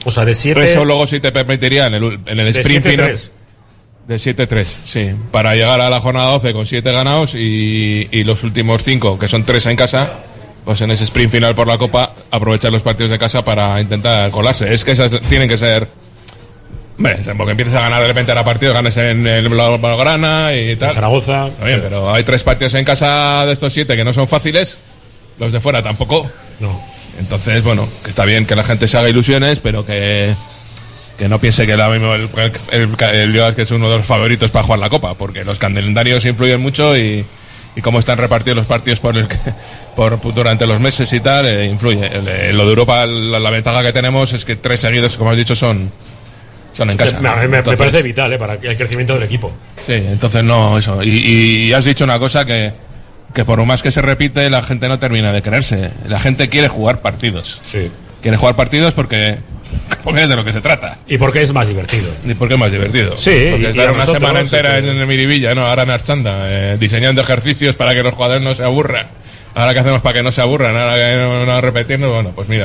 S20: O sea, de siete-
S36: Eso luego sí te permitiría en el, en el
S20: De
S36: sprint
S20: siete,
S36: final.
S20: tres.
S36: De 7-3, sí. Para llegar a la jornada 12 con 7 ganados y, y los últimos 5, que son 3 en casa, pues en ese sprint final por la Copa, aprovechar los partidos de casa para intentar colarse. Es que esas tienen que ser. Hombre, porque empiezas a ganar de repente a partidos, ganes en el Blaugrana y tal.
S20: Zaragoza.
S36: Está bien, pero hay tres partidos en casa de estos siete que no son fáciles, los de fuera tampoco.
S20: No.
S36: Entonces, bueno, que está bien que la gente se haga ilusiones, pero que, que no piense que el, el, el, el que es uno de los favoritos para jugar la Copa, porque los calendarios influyen mucho y, y cómo están repartidos los partidos por el que- por, durante los meses y tal, eh, influye. El- el- lo de Europa, la, la ventaja que tenemos es que tres seguidos, como has dicho, son, son en casa.
S20: Me, me- me parece vital eh, para el crecimiento del equipo.
S36: Sí, entonces no, eso. Y, y has dicho una cosa que, que por más que se repite, la gente no termina de creerse. La gente quiere jugar partidos.
S20: Sí.
S36: Quiere jugar partidos porque, porque es de lo que se trata.
S20: Y porque es más divertido.
S36: Y porque es más divertido.
S20: Sí,
S36: Porque estar una
S20: nosotros,
S36: semana entera en el Miribilla, ¿no? Ahora en Archanda, eh, diseñando ejercicios para que los jugadores no se aburran. Ahora que hacemos para que no se aburran, ahora que no, no repetirnos, bueno, pues mira.